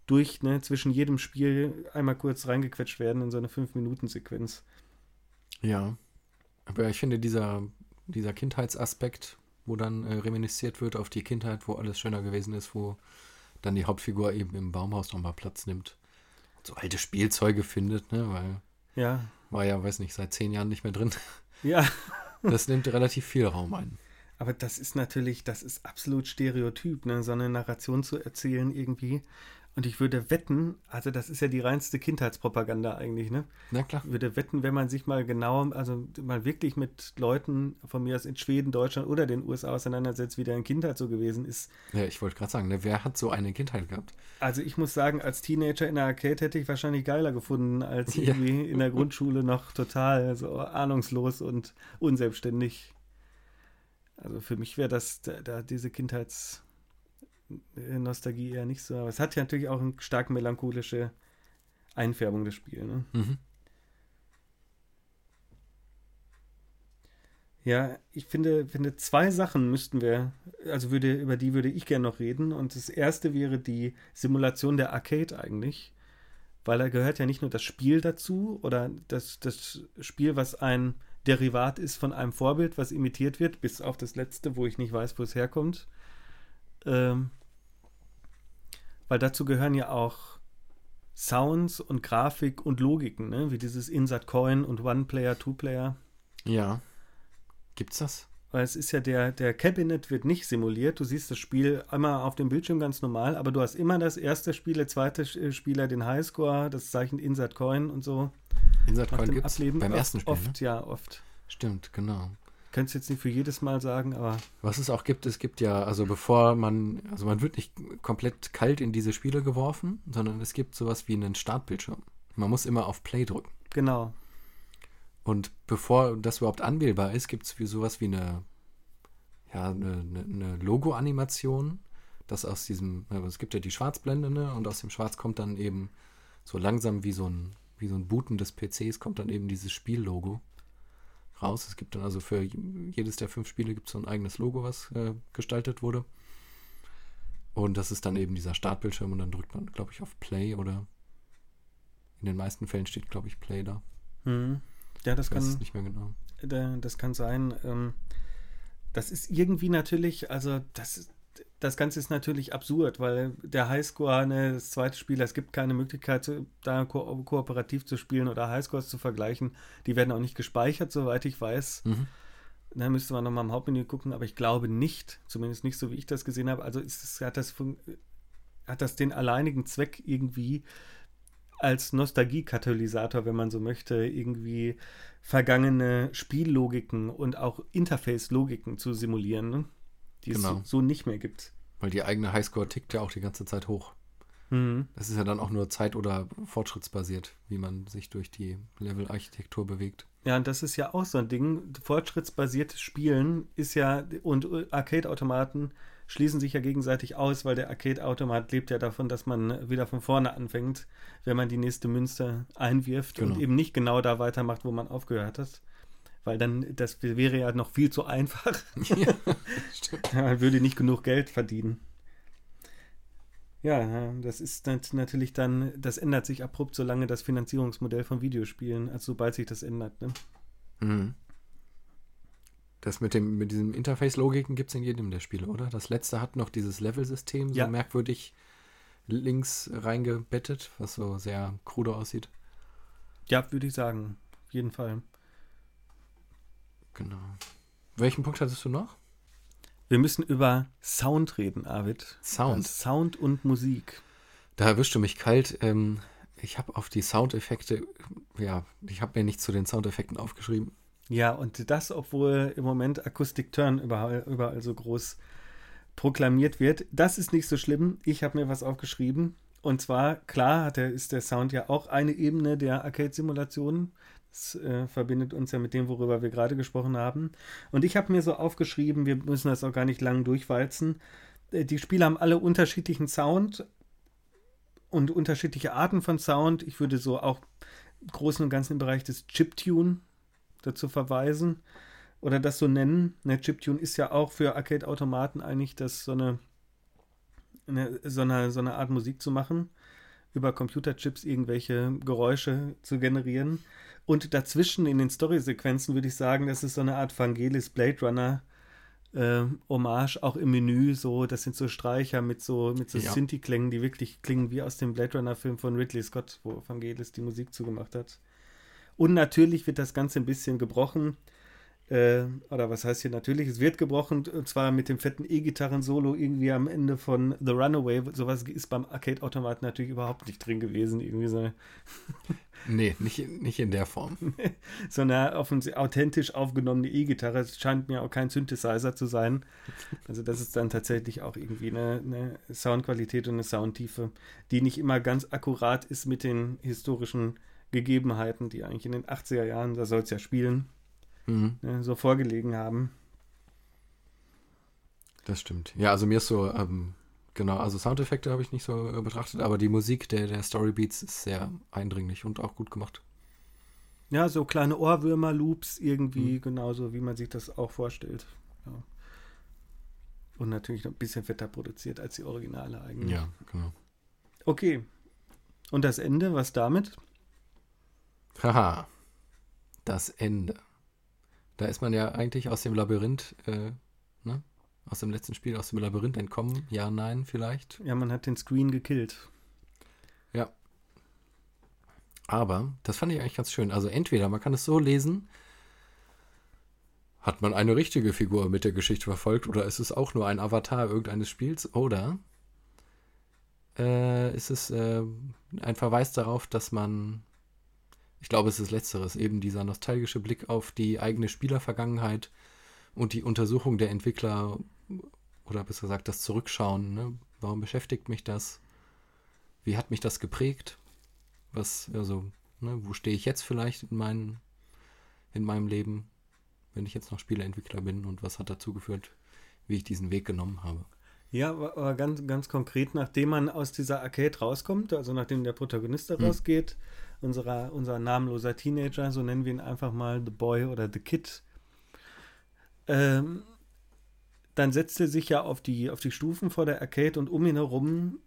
S1: durch, ne, zwischen jedem Spiel einmal kurz reingequetscht werden in so eine 5-Minuten-Sequenz.
S2: Ja. Aber ich finde, dieser, dieser Kindheitsaspekt, wo dann äh, reminisziert wird auf die Kindheit, wo alles schöner gewesen ist, wo dann die Hauptfigur eben im Baumhaus nochmal Platz nimmt. So alte Spielzeuge findet, ne, weil
S1: ja.
S2: war ja, weiß nicht, seit zehn Jahren nicht mehr drin.
S1: Ja.
S2: Das nimmt relativ viel Raum ein.
S1: Aber das ist natürlich, das ist absolut Stereotyp, ne? so eine Narration zu erzählen irgendwie. Und ich würde wetten, also das ist ja die reinste Kindheitspropaganda eigentlich, ne?
S2: Na klar.
S1: Ich würde wetten, wenn man sich mal genau, also mal wirklich mit Leuten von mir aus in Schweden, Deutschland oder den USA auseinandersetzt, wie deren Kindheit so gewesen ist.
S2: Ja, ich wollte gerade sagen, ne, wer hat so eine Kindheit gehabt?
S1: Also ich muss sagen, als Teenager in der Arcade hätte ich wahrscheinlich geiler gefunden, als irgendwie ja. in der Grundschule noch total so ahnungslos und unselbstständig. Also für mich wäre das da, da diese Kindheits Nostalgie eher nicht so. Aber es hat ja natürlich auch eine stark melancholische Einfärbung des Spiels. Ne? Mhm. Ja, ich finde, finde, zwei Sachen müssten wir, also würde, über die würde ich gerne noch reden. Und das erste wäre die Simulation der Arcade eigentlich. Weil da gehört ja nicht nur das Spiel dazu oder das, das Spiel, was ein Derivat ist von einem Vorbild, was imitiert wird, bis auf das letzte, wo ich nicht weiß, wo es herkommt. Ähm, weil dazu gehören ja auch Sounds und Grafik und Logiken, ne? wie dieses Insert Coin und One-Player, Two-Player.
S2: Ja. Gibt's das?
S1: Weil es ist ja der, der Cabinet wird nicht simuliert. Du siehst das Spiel einmal auf dem Bildschirm ganz normal, aber du hast immer das erste Spiel, der zweite äh, Spieler den Highscore, das Zeichen Insert Coin und so.
S2: Insert Coin gibt es beim ersten Spiel.
S1: Oft,
S2: ne?
S1: ja, oft.
S2: Stimmt, genau
S1: könnte es jetzt nicht für jedes Mal sagen, aber.
S2: Was es auch gibt, es gibt ja, also bevor man, also man wird nicht komplett kalt in diese Spiele geworfen, sondern es gibt sowas wie einen Startbildschirm. Man muss immer auf Play drücken.
S1: Genau.
S2: Und bevor das überhaupt anwählbar ist, gibt es wie sowas wie eine, ja, eine, eine Logo-Animation, das aus diesem, es gibt ja die Schwarzblende, ne? Und aus dem Schwarz kommt dann eben so langsam wie so ein, wie so ein Booten des PCs kommt dann eben dieses Spiellogo raus. Es gibt dann also für jedes der fünf Spiele gibt es so ein eigenes Logo, was äh, gestaltet wurde. Und das ist dann eben dieser Startbildschirm und dann drückt man, glaube ich, auf Play oder in den meisten Fällen steht, glaube ich, Play da.
S1: Hm. Ja, das
S2: ich
S1: kann.
S2: nicht mehr genau.
S1: Das kann sein. Ähm, das ist irgendwie natürlich, also das, das Ganze ist natürlich absurd, weil der Highscore, ne, das zweite Spiel, es gibt keine Möglichkeit, da ko kooperativ zu spielen oder Highscores zu vergleichen. Die werden auch nicht gespeichert, soweit ich weiß. Mhm. Da müsste man nochmal im Hauptmenü gucken, aber ich glaube nicht, zumindest nicht so, wie ich das gesehen habe. Also es, hat, das, hat das den alleinigen Zweck irgendwie als Nostalgie-Katalysator, wenn man so möchte, irgendwie vergangene Spiellogiken und auch Interface-Logiken zu simulieren. Ne? Die genau. es so nicht mehr gibt.
S2: Weil die eigene Highscore tickt ja auch die ganze Zeit hoch. Mhm. Das ist ja dann auch nur zeit- oder fortschrittsbasiert, wie man sich durch die Level-Architektur bewegt.
S1: Ja, und das ist ja auch so ein Ding. Fortschrittsbasiertes Spielen ist ja, und Arcade-Automaten schließen sich ja gegenseitig aus, weil der Arcade-Automat lebt ja davon, dass man wieder von vorne anfängt, wenn man die nächste Münze einwirft genau. und eben nicht genau da weitermacht, wo man aufgehört hat weil dann, das wäre ja noch viel zu einfach. Ja, Man würde nicht genug Geld verdienen. Ja, das ist natürlich dann, das ändert sich abrupt, solange das Finanzierungsmodell von Videospielen, also sobald sich das ändert. Ne? Mhm.
S2: Das mit, dem, mit diesem Interface-Logiken gibt es in jedem der Spiele, oder? Das letzte hat noch dieses Level-System, so ja. merkwürdig links reingebettet, was so sehr krude aussieht.
S1: Ja, würde ich sagen. Auf jeden Fall.
S2: Genau. Welchen Punkt hattest du noch?
S1: Wir müssen über Sound reden, Arvid.
S2: Sound.
S1: Also Sound und Musik.
S2: Da erwischt du mich kalt. Ähm, ich habe auf die Soundeffekte, ja, ich habe mir nicht zu den Soundeffekten aufgeschrieben.
S1: Ja, und das, obwohl im Moment Acoustic Turn überall, überall so groß proklamiert wird. Das ist nicht so schlimm. Ich habe mir was aufgeschrieben. Und zwar, klar, hat der, ist der Sound ja auch eine Ebene der Arcade-Simulationen. Das äh, verbindet uns ja mit dem, worüber wir gerade gesprochen haben. Und ich habe mir so aufgeschrieben, wir müssen das auch gar nicht lang durchwalzen. Äh, die Spiele haben alle unterschiedlichen Sound und unterschiedliche Arten von Sound. Ich würde so auch im Großen und Ganzen im Bereich des Chiptune dazu verweisen oder das so nennen. Ne, Chiptune ist ja auch für Arcade-Automaten eigentlich das so eine, eine, so eine, so eine Art Musik zu machen, über Computerchips irgendwelche Geräusche zu generieren. Und dazwischen in den Story-Sequenzen würde ich sagen, das ist so eine Art Vangelis Blade Runner äh, Hommage, auch im Menü. So, das sind so Streicher mit so, mit so ja. Synthi-Klängen, die wirklich klingen wie aus dem Blade Runner-Film von Ridley Scott, wo Vangelis die Musik zugemacht hat. Und natürlich wird das Ganze ein bisschen gebrochen äh, oder was heißt hier natürlich, es wird gebrochen, und zwar mit dem fetten E-Gitarren-Solo irgendwie am Ende von The Runaway. Sowas ist beim Arcade-Automat natürlich überhaupt nicht drin gewesen. Irgendwie so.
S2: nee, nicht, nicht in der Form.
S1: so eine authentisch aufgenommene E-Gitarre. Es scheint mir auch kein Synthesizer zu sein. Also das ist dann tatsächlich auch irgendwie eine, eine Soundqualität und eine Soundtiefe, die nicht immer ganz akkurat ist mit den historischen Gegebenheiten, die eigentlich in den 80er Jahren, da soll es ja spielen, mhm. äh, so vorgelegen haben.
S2: Das stimmt. Ja, also mir ist so, ähm, genau, also Soundeffekte habe ich nicht so äh, betrachtet, aber die Musik der, der Storybeats ist sehr eindringlich und auch gut gemacht.
S1: Ja, so kleine Ohrwürmer-Loops irgendwie, mhm. genauso wie man sich das auch vorstellt. Ja. Und natürlich noch ein bisschen fetter produziert als die Originale eigentlich.
S2: Ja, genau.
S1: Okay. Und das Ende, was damit?
S2: Haha. Das Ende. Da ist man ja eigentlich aus dem Labyrinth, äh? Aus dem letzten Spiel, aus dem Labyrinth entkommen. Ja, nein, vielleicht.
S1: Ja, man hat den Screen gekillt.
S2: Ja. Aber, das fand ich eigentlich ganz schön. Also entweder man kann es so lesen, hat man eine richtige Figur mit der Geschichte verfolgt oder ist es auch nur ein Avatar irgendeines Spiels oder äh, ist es äh, ein Verweis darauf, dass man ich glaube, es ist letzteres, eben dieser nostalgische Blick auf die eigene Spielervergangenheit und die Untersuchung der Entwickler oder besser gesagt das Zurückschauen. Ne? Warum beschäftigt mich das? Wie hat mich das geprägt? Was, also, ne, wo stehe ich jetzt vielleicht in, mein, in meinem Leben, wenn ich jetzt noch Spieleentwickler bin und was hat dazu geführt, wie ich diesen Weg genommen habe?
S1: Ja, aber ganz, ganz konkret, nachdem man aus dieser Arcade rauskommt, also nachdem der Protagonist da hm. rausgeht, unserer, unser namenloser Teenager, so nennen wir ihn einfach mal The Boy oder The Kid, ähm, dann setzt er sich ja auf die, auf die Stufen vor der Arcade und um ihn herum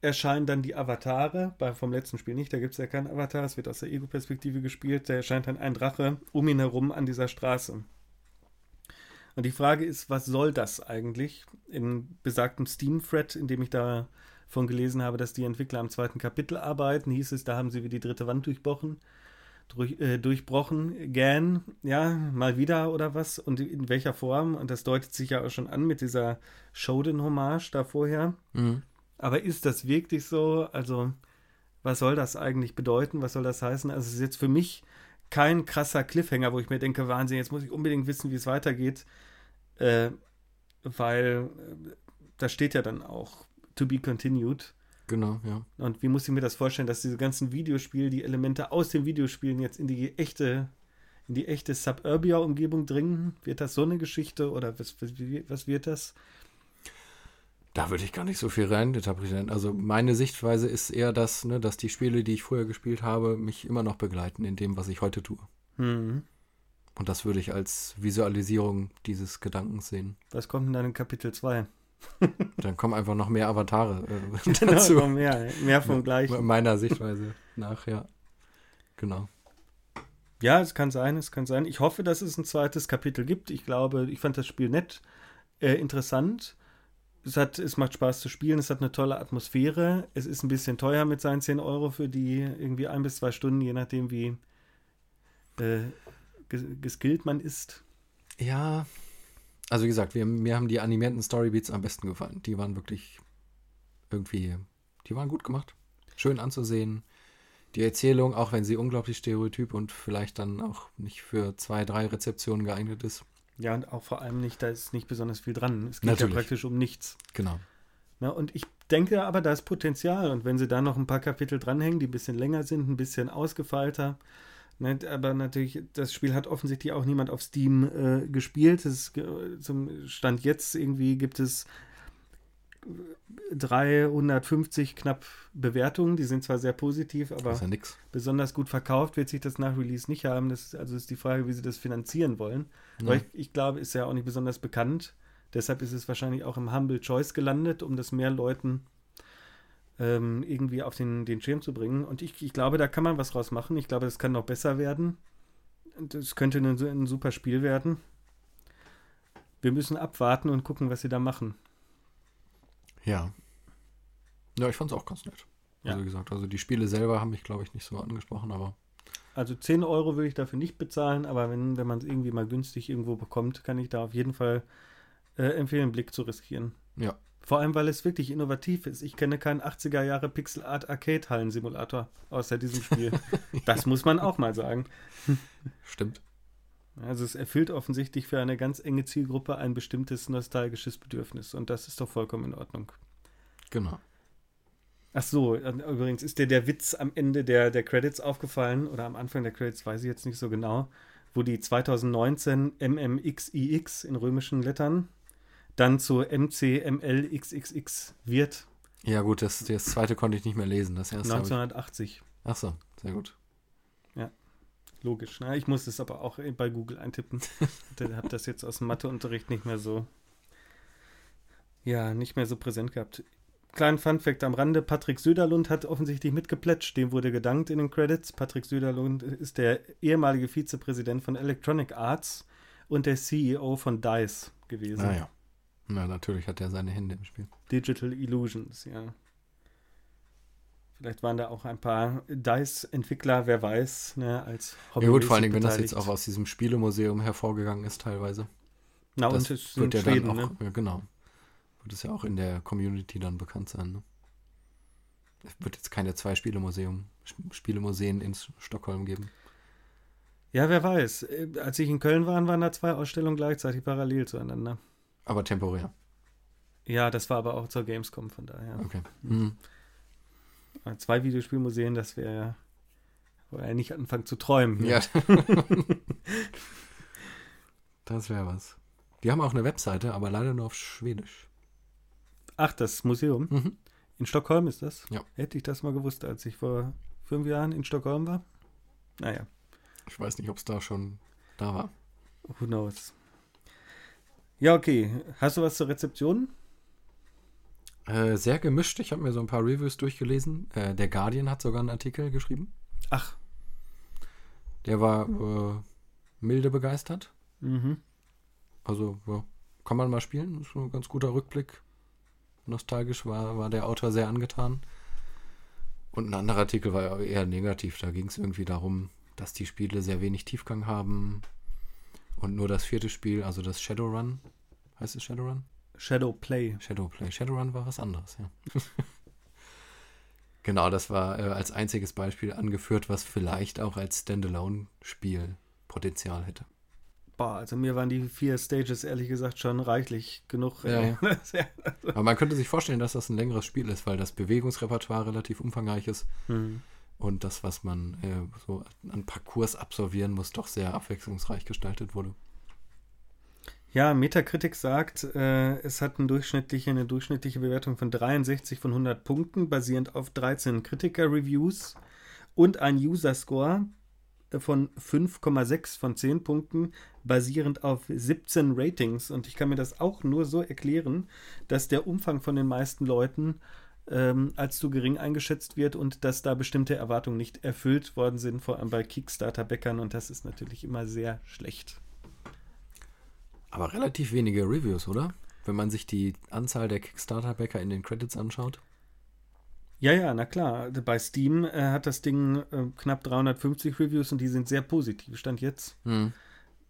S1: erscheinen dann die Avatare, bei, vom letzten Spiel nicht, da gibt es ja keinen Avatar, es wird aus der Ego-Perspektive gespielt, da erscheint dann ein Drache um ihn herum an dieser Straße. Und die Frage ist, was soll das eigentlich? In besagtem Steam-Thread, in dem ich davon gelesen habe, dass die Entwickler am zweiten Kapitel arbeiten, hieß es, da haben sie wie die dritte Wand durchbrochen. Durch, äh, durchbrochen. Gan, ja, mal wieder oder was? Und in welcher Form? Und das deutet sich ja auch schon an mit dieser Shoden-Hommage da vorher. Mhm. Aber ist das wirklich so? Also, was soll das eigentlich bedeuten? Was soll das heißen? Also, es ist jetzt für mich kein krasser Cliffhanger, wo ich mir denke, Wahnsinn, jetzt muss ich unbedingt wissen, wie es weitergeht. Äh, weil äh, da steht ja dann auch to be continued.
S2: Genau, ja.
S1: Und wie muss ich mir das vorstellen, dass diese ganzen Videospiele, die Elemente aus den Videospielen jetzt in die echte, in die echte Suburbia-Umgebung dringen? Wird das so eine Geschichte oder was, was wird das?
S2: Da würde ich gar nicht so viel rein interpretieren. Also meine Sichtweise ist eher das, ne, dass die Spiele, die ich vorher gespielt habe, mich immer noch begleiten in dem, was ich heute tue. Mhm. Und das würde ich als Visualisierung dieses Gedankens sehen.
S1: Was kommt denn dann in Kapitel 2?
S2: Dann kommen einfach noch mehr Avatare äh, dazu. Genau,
S1: mehr, mehr vom Gleichen.
S2: Meiner Sichtweise nach, ja. Genau.
S1: Ja, es kann sein, es kann sein. Ich hoffe, dass es ein zweites Kapitel gibt. Ich glaube, ich fand das Spiel nett, äh, interessant. Es, hat, es macht Spaß zu spielen, es hat eine tolle Atmosphäre. Es ist ein bisschen teuer mit seinen 10 Euro für die irgendwie ein bis zwei Stunden, je nachdem, wie äh, geskillt man ist.
S2: Ja, also wie gesagt, wir, mir haben die animierten Storybeats am besten gefallen. Die waren wirklich irgendwie, die waren gut gemacht. Schön anzusehen. Die Erzählung, auch wenn sie unglaublich stereotyp und vielleicht dann auch nicht für zwei, drei Rezeptionen geeignet ist.
S1: Ja, und auch vor allem nicht, da ist nicht besonders viel dran. Es geht Natürlich. ja praktisch um nichts.
S2: Genau.
S1: Ja, und ich denke aber, da ist Potenzial. Und wenn sie da noch ein paar Kapitel dranhängen, die ein bisschen länger sind, ein bisschen ausgefeilter, aber natürlich, das Spiel hat offensichtlich auch niemand auf Steam äh, gespielt. Das, zum Stand jetzt irgendwie gibt es 350 knapp Bewertungen. Die sind zwar sehr positiv, aber
S2: ja
S1: besonders gut verkauft wird sich das nach Release nicht haben. Das, also ist die Frage, wie sie das finanzieren wollen. Ja. Ich, ich glaube, ist ja auch nicht besonders bekannt. Deshalb ist es wahrscheinlich auch im Humble Choice gelandet, um das mehr Leuten ähm, irgendwie auf den, den Schirm zu bringen. Und ich, ich glaube, da kann man was draus machen. Ich glaube, das kann noch besser werden. Das könnte ein, ein super Spiel werden. Wir müssen abwarten und gucken, was sie da machen.
S2: Ja. Ja, ich fand es auch ganz nett. Ja. Also gesagt, also die Spiele selber haben mich, glaube ich, nicht so angesprochen, aber.
S1: Also 10 Euro würde ich dafür nicht bezahlen, aber wenn, wenn man es irgendwie mal günstig irgendwo bekommt, kann ich da auf jeden Fall äh, empfehlen, einen Blick zu riskieren.
S2: Ja,
S1: vor allem, weil es wirklich innovativ ist. Ich kenne keinen 80er Jahre Pixel Art Arcade Hallen Simulator außer diesem Spiel. das muss man auch mal sagen.
S2: Stimmt.
S1: Also es erfüllt offensichtlich für eine ganz enge Zielgruppe ein bestimmtes nostalgisches Bedürfnis und das ist doch vollkommen in Ordnung.
S2: Genau.
S1: Ach so, übrigens ist dir der Witz am Ende der, der Credits aufgefallen oder am Anfang der Credits, weiß ich jetzt nicht so genau, wo die 2019 MMXIX in römischen Lettern dann zu MCMLXXX wird.
S2: Ja, gut, das, das zweite konnte ich nicht mehr lesen. Das
S1: erste 1980.
S2: Ach so, sehr gut.
S1: Ja, logisch. Ne? Ich muss es aber auch bei Google eintippen. ich habe das jetzt aus dem Matheunterricht nicht mehr so, ja, nicht mehr so präsent gehabt. Kleinen Funfact am Rande: Patrick Söderlund hat offensichtlich mitgeplätscht. Dem wurde gedankt in den Credits. Patrick Söderlund ist der ehemalige Vizepräsident von Electronic Arts und der CEO von DICE gewesen.
S2: Ah, ja. Na, natürlich hat er seine Hände im Spiel.
S1: Digital Illusions, ja. Vielleicht waren da auch ein paar DICE-Entwickler, wer weiß, ne, als
S2: Hobby. Ja gut, vor allen Dingen, wenn das jetzt auch aus diesem Spielemuseum hervorgegangen ist teilweise.
S1: Na, das und es wird ja Schweden,
S2: dann auch, ne? ja, genau. Wird es ja auch in der Community dann bekannt sein, ne? Es wird jetzt keine zwei Spielemuseum, Spielemuseen in Stockholm geben.
S1: Ja, wer weiß. Äh, als ich in Köln war, waren da zwei Ausstellungen gleichzeitig parallel zueinander.
S2: Aber temporär.
S1: Ja, das war aber auch zur Gamescom, von daher.
S2: Okay. Mhm.
S1: Zwei Videospielmuseen, das wäre ja, wo er nicht anfangen zu träumen.
S2: Ja. das wäre was. Die haben auch eine Webseite, aber leider nur auf Schwedisch.
S1: Ach, das Museum? Mhm. In Stockholm ist das?
S2: Ja.
S1: Hätte ich das mal gewusst, als ich vor fünf Jahren in Stockholm war? Naja.
S2: Ich weiß nicht, ob es da schon da war.
S1: Who knows? Ja, okay. Hast du was zur Rezeption?
S2: Äh, sehr gemischt. Ich habe mir so ein paar Reviews durchgelesen. Äh, der Guardian hat sogar einen Artikel geschrieben.
S1: Ach.
S2: Der war äh, milde begeistert. Mhm. Also ja, kann man mal spielen. Ist ein ganz guter Rückblick. Nostalgisch war, war der Autor sehr angetan. Und ein anderer Artikel war eher negativ. Da ging es irgendwie darum, dass die Spiele sehr wenig Tiefgang haben. Und nur das vierte Spiel, also das Shadowrun, heißt es Shadowrun?
S1: Shadowplay.
S2: Shadowplay. Shadowrun war was anderes, ja. genau, das war äh, als einziges Beispiel angeführt, was vielleicht auch als Standalone-Spiel Potenzial hätte.
S1: Boah, also mir waren die vier Stages ehrlich gesagt schon reichlich genug.
S2: Ja, ja. Aber man könnte sich vorstellen, dass das ein längeres Spiel ist, weil das Bewegungsrepertoire relativ umfangreich ist. Mhm. Und das, was man äh, so an Parcours absolvieren muss, doch sehr abwechslungsreich gestaltet wurde.
S1: Ja, Metacritic sagt, äh, es hat eine durchschnittliche, eine durchschnittliche Bewertung von 63 von 100 Punkten, basierend auf 13 Kritiker-Reviews und ein User-Score von 5,6 von 10 Punkten, basierend auf 17 Ratings. Und ich kann mir das auch nur so erklären, dass der Umfang von den meisten Leuten ähm, als zu gering eingeschätzt wird und dass da bestimmte Erwartungen nicht erfüllt worden sind, vor allem bei Kickstarter-Bäckern. Und das ist natürlich immer sehr schlecht.
S2: Aber relativ wenige Reviews, oder? Wenn man sich die Anzahl der Kickstarter-Bäcker in den Credits anschaut.
S1: Ja, ja, na klar. Bei Steam äh, hat das Ding äh, knapp 350 Reviews und die sind sehr positiv, stand jetzt. Hm.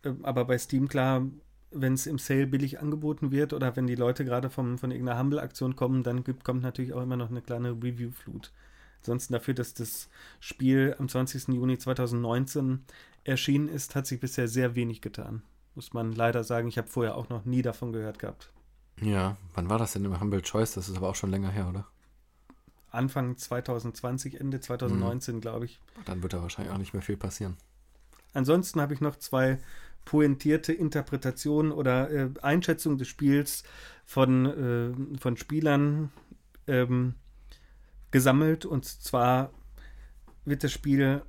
S1: Äh, aber bei Steam, klar, wenn es im Sale billig angeboten wird oder wenn die Leute gerade von irgendeiner Humble-Aktion kommen, dann gibt, kommt natürlich auch immer noch eine kleine Review-Flut. Ansonsten dafür, dass das Spiel am 20. Juni 2019 erschienen ist, hat sich bisher sehr wenig getan muss man leider sagen. Ich habe vorher auch noch nie davon gehört gehabt.
S2: Ja, wann war das denn im Humble Choice? Das ist aber auch schon länger her, oder?
S1: Anfang 2020, Ende 2019, mhm. glaube ich.
S2: Dann wird da wahrscheinlich auch nicht mehr viel passieren.
S1: Ansonsten habe ich noch zwei pointierte Interpretationen oder äh, Einschätzungen des Spiels von, äh, von Spielern ähm, gesammelt. Und zwar wird das Spiel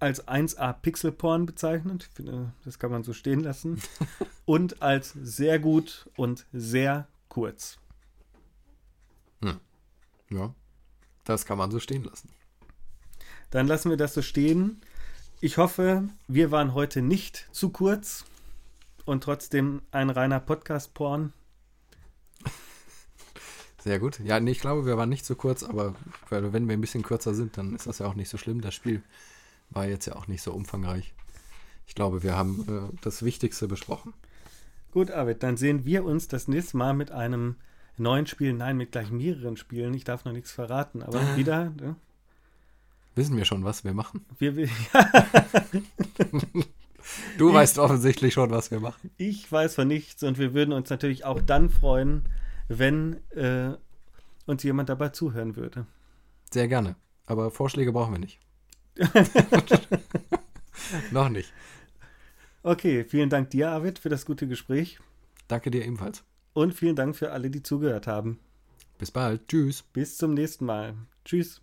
S1: als 1A Pixelporn bezeichnet. Ich finde, das kann man so stehen lassen. und als sehr gut und sehr kurz.
S2: Hm. Ja, das kann man so stehen lassen.
S1: Dann lassen wir das so stehen. Ich hoffe, wir waren heute nicht zu kurz und trotzdem ein reiner Podcast-Porn.
S2: Sehr gut. Ja, nee, ich glaube, wir waren nicht zu kurz, aber wenn wir ein bisschen kürzer sind, dann ist das ja auch nicht so schlimm. Das Spiel war jetzt ja auch nicht so umfangreich. Ich glaube, wir haben äh, das Wichtigste besprochen.
S1: Gut, Arvid, dann sehen wir uns das nächste Mal mit einem neuen Spiel. Nein, mit gleich mehreren Spielen. Ich darf noch nichts verraten, aber wieder. Ja.
S2: Wissen wir schon, was wir machen?
S1: Wir, wir
S2: du ich, weißt offensichtlich schon, was wir machen.
S1: Ich weiß von nichts und wir würden uns natürlich auch dann freuen, wenn äh, uns jemand dabei zuhören würde.
S2: Sehr gerne. Aber Vorschläge brauchen wir nicht. Noch nicht.
S1: Okay, vielen Dank dir, Arvid, für das gute Gespräch.
S2: Danke dir ebenfalls.
S1: Und vielen Dank für alle, die zugehört haben.
S2: Bis bald. Tschüss.
S1: Bis zum nächsten Mal. Tschüss.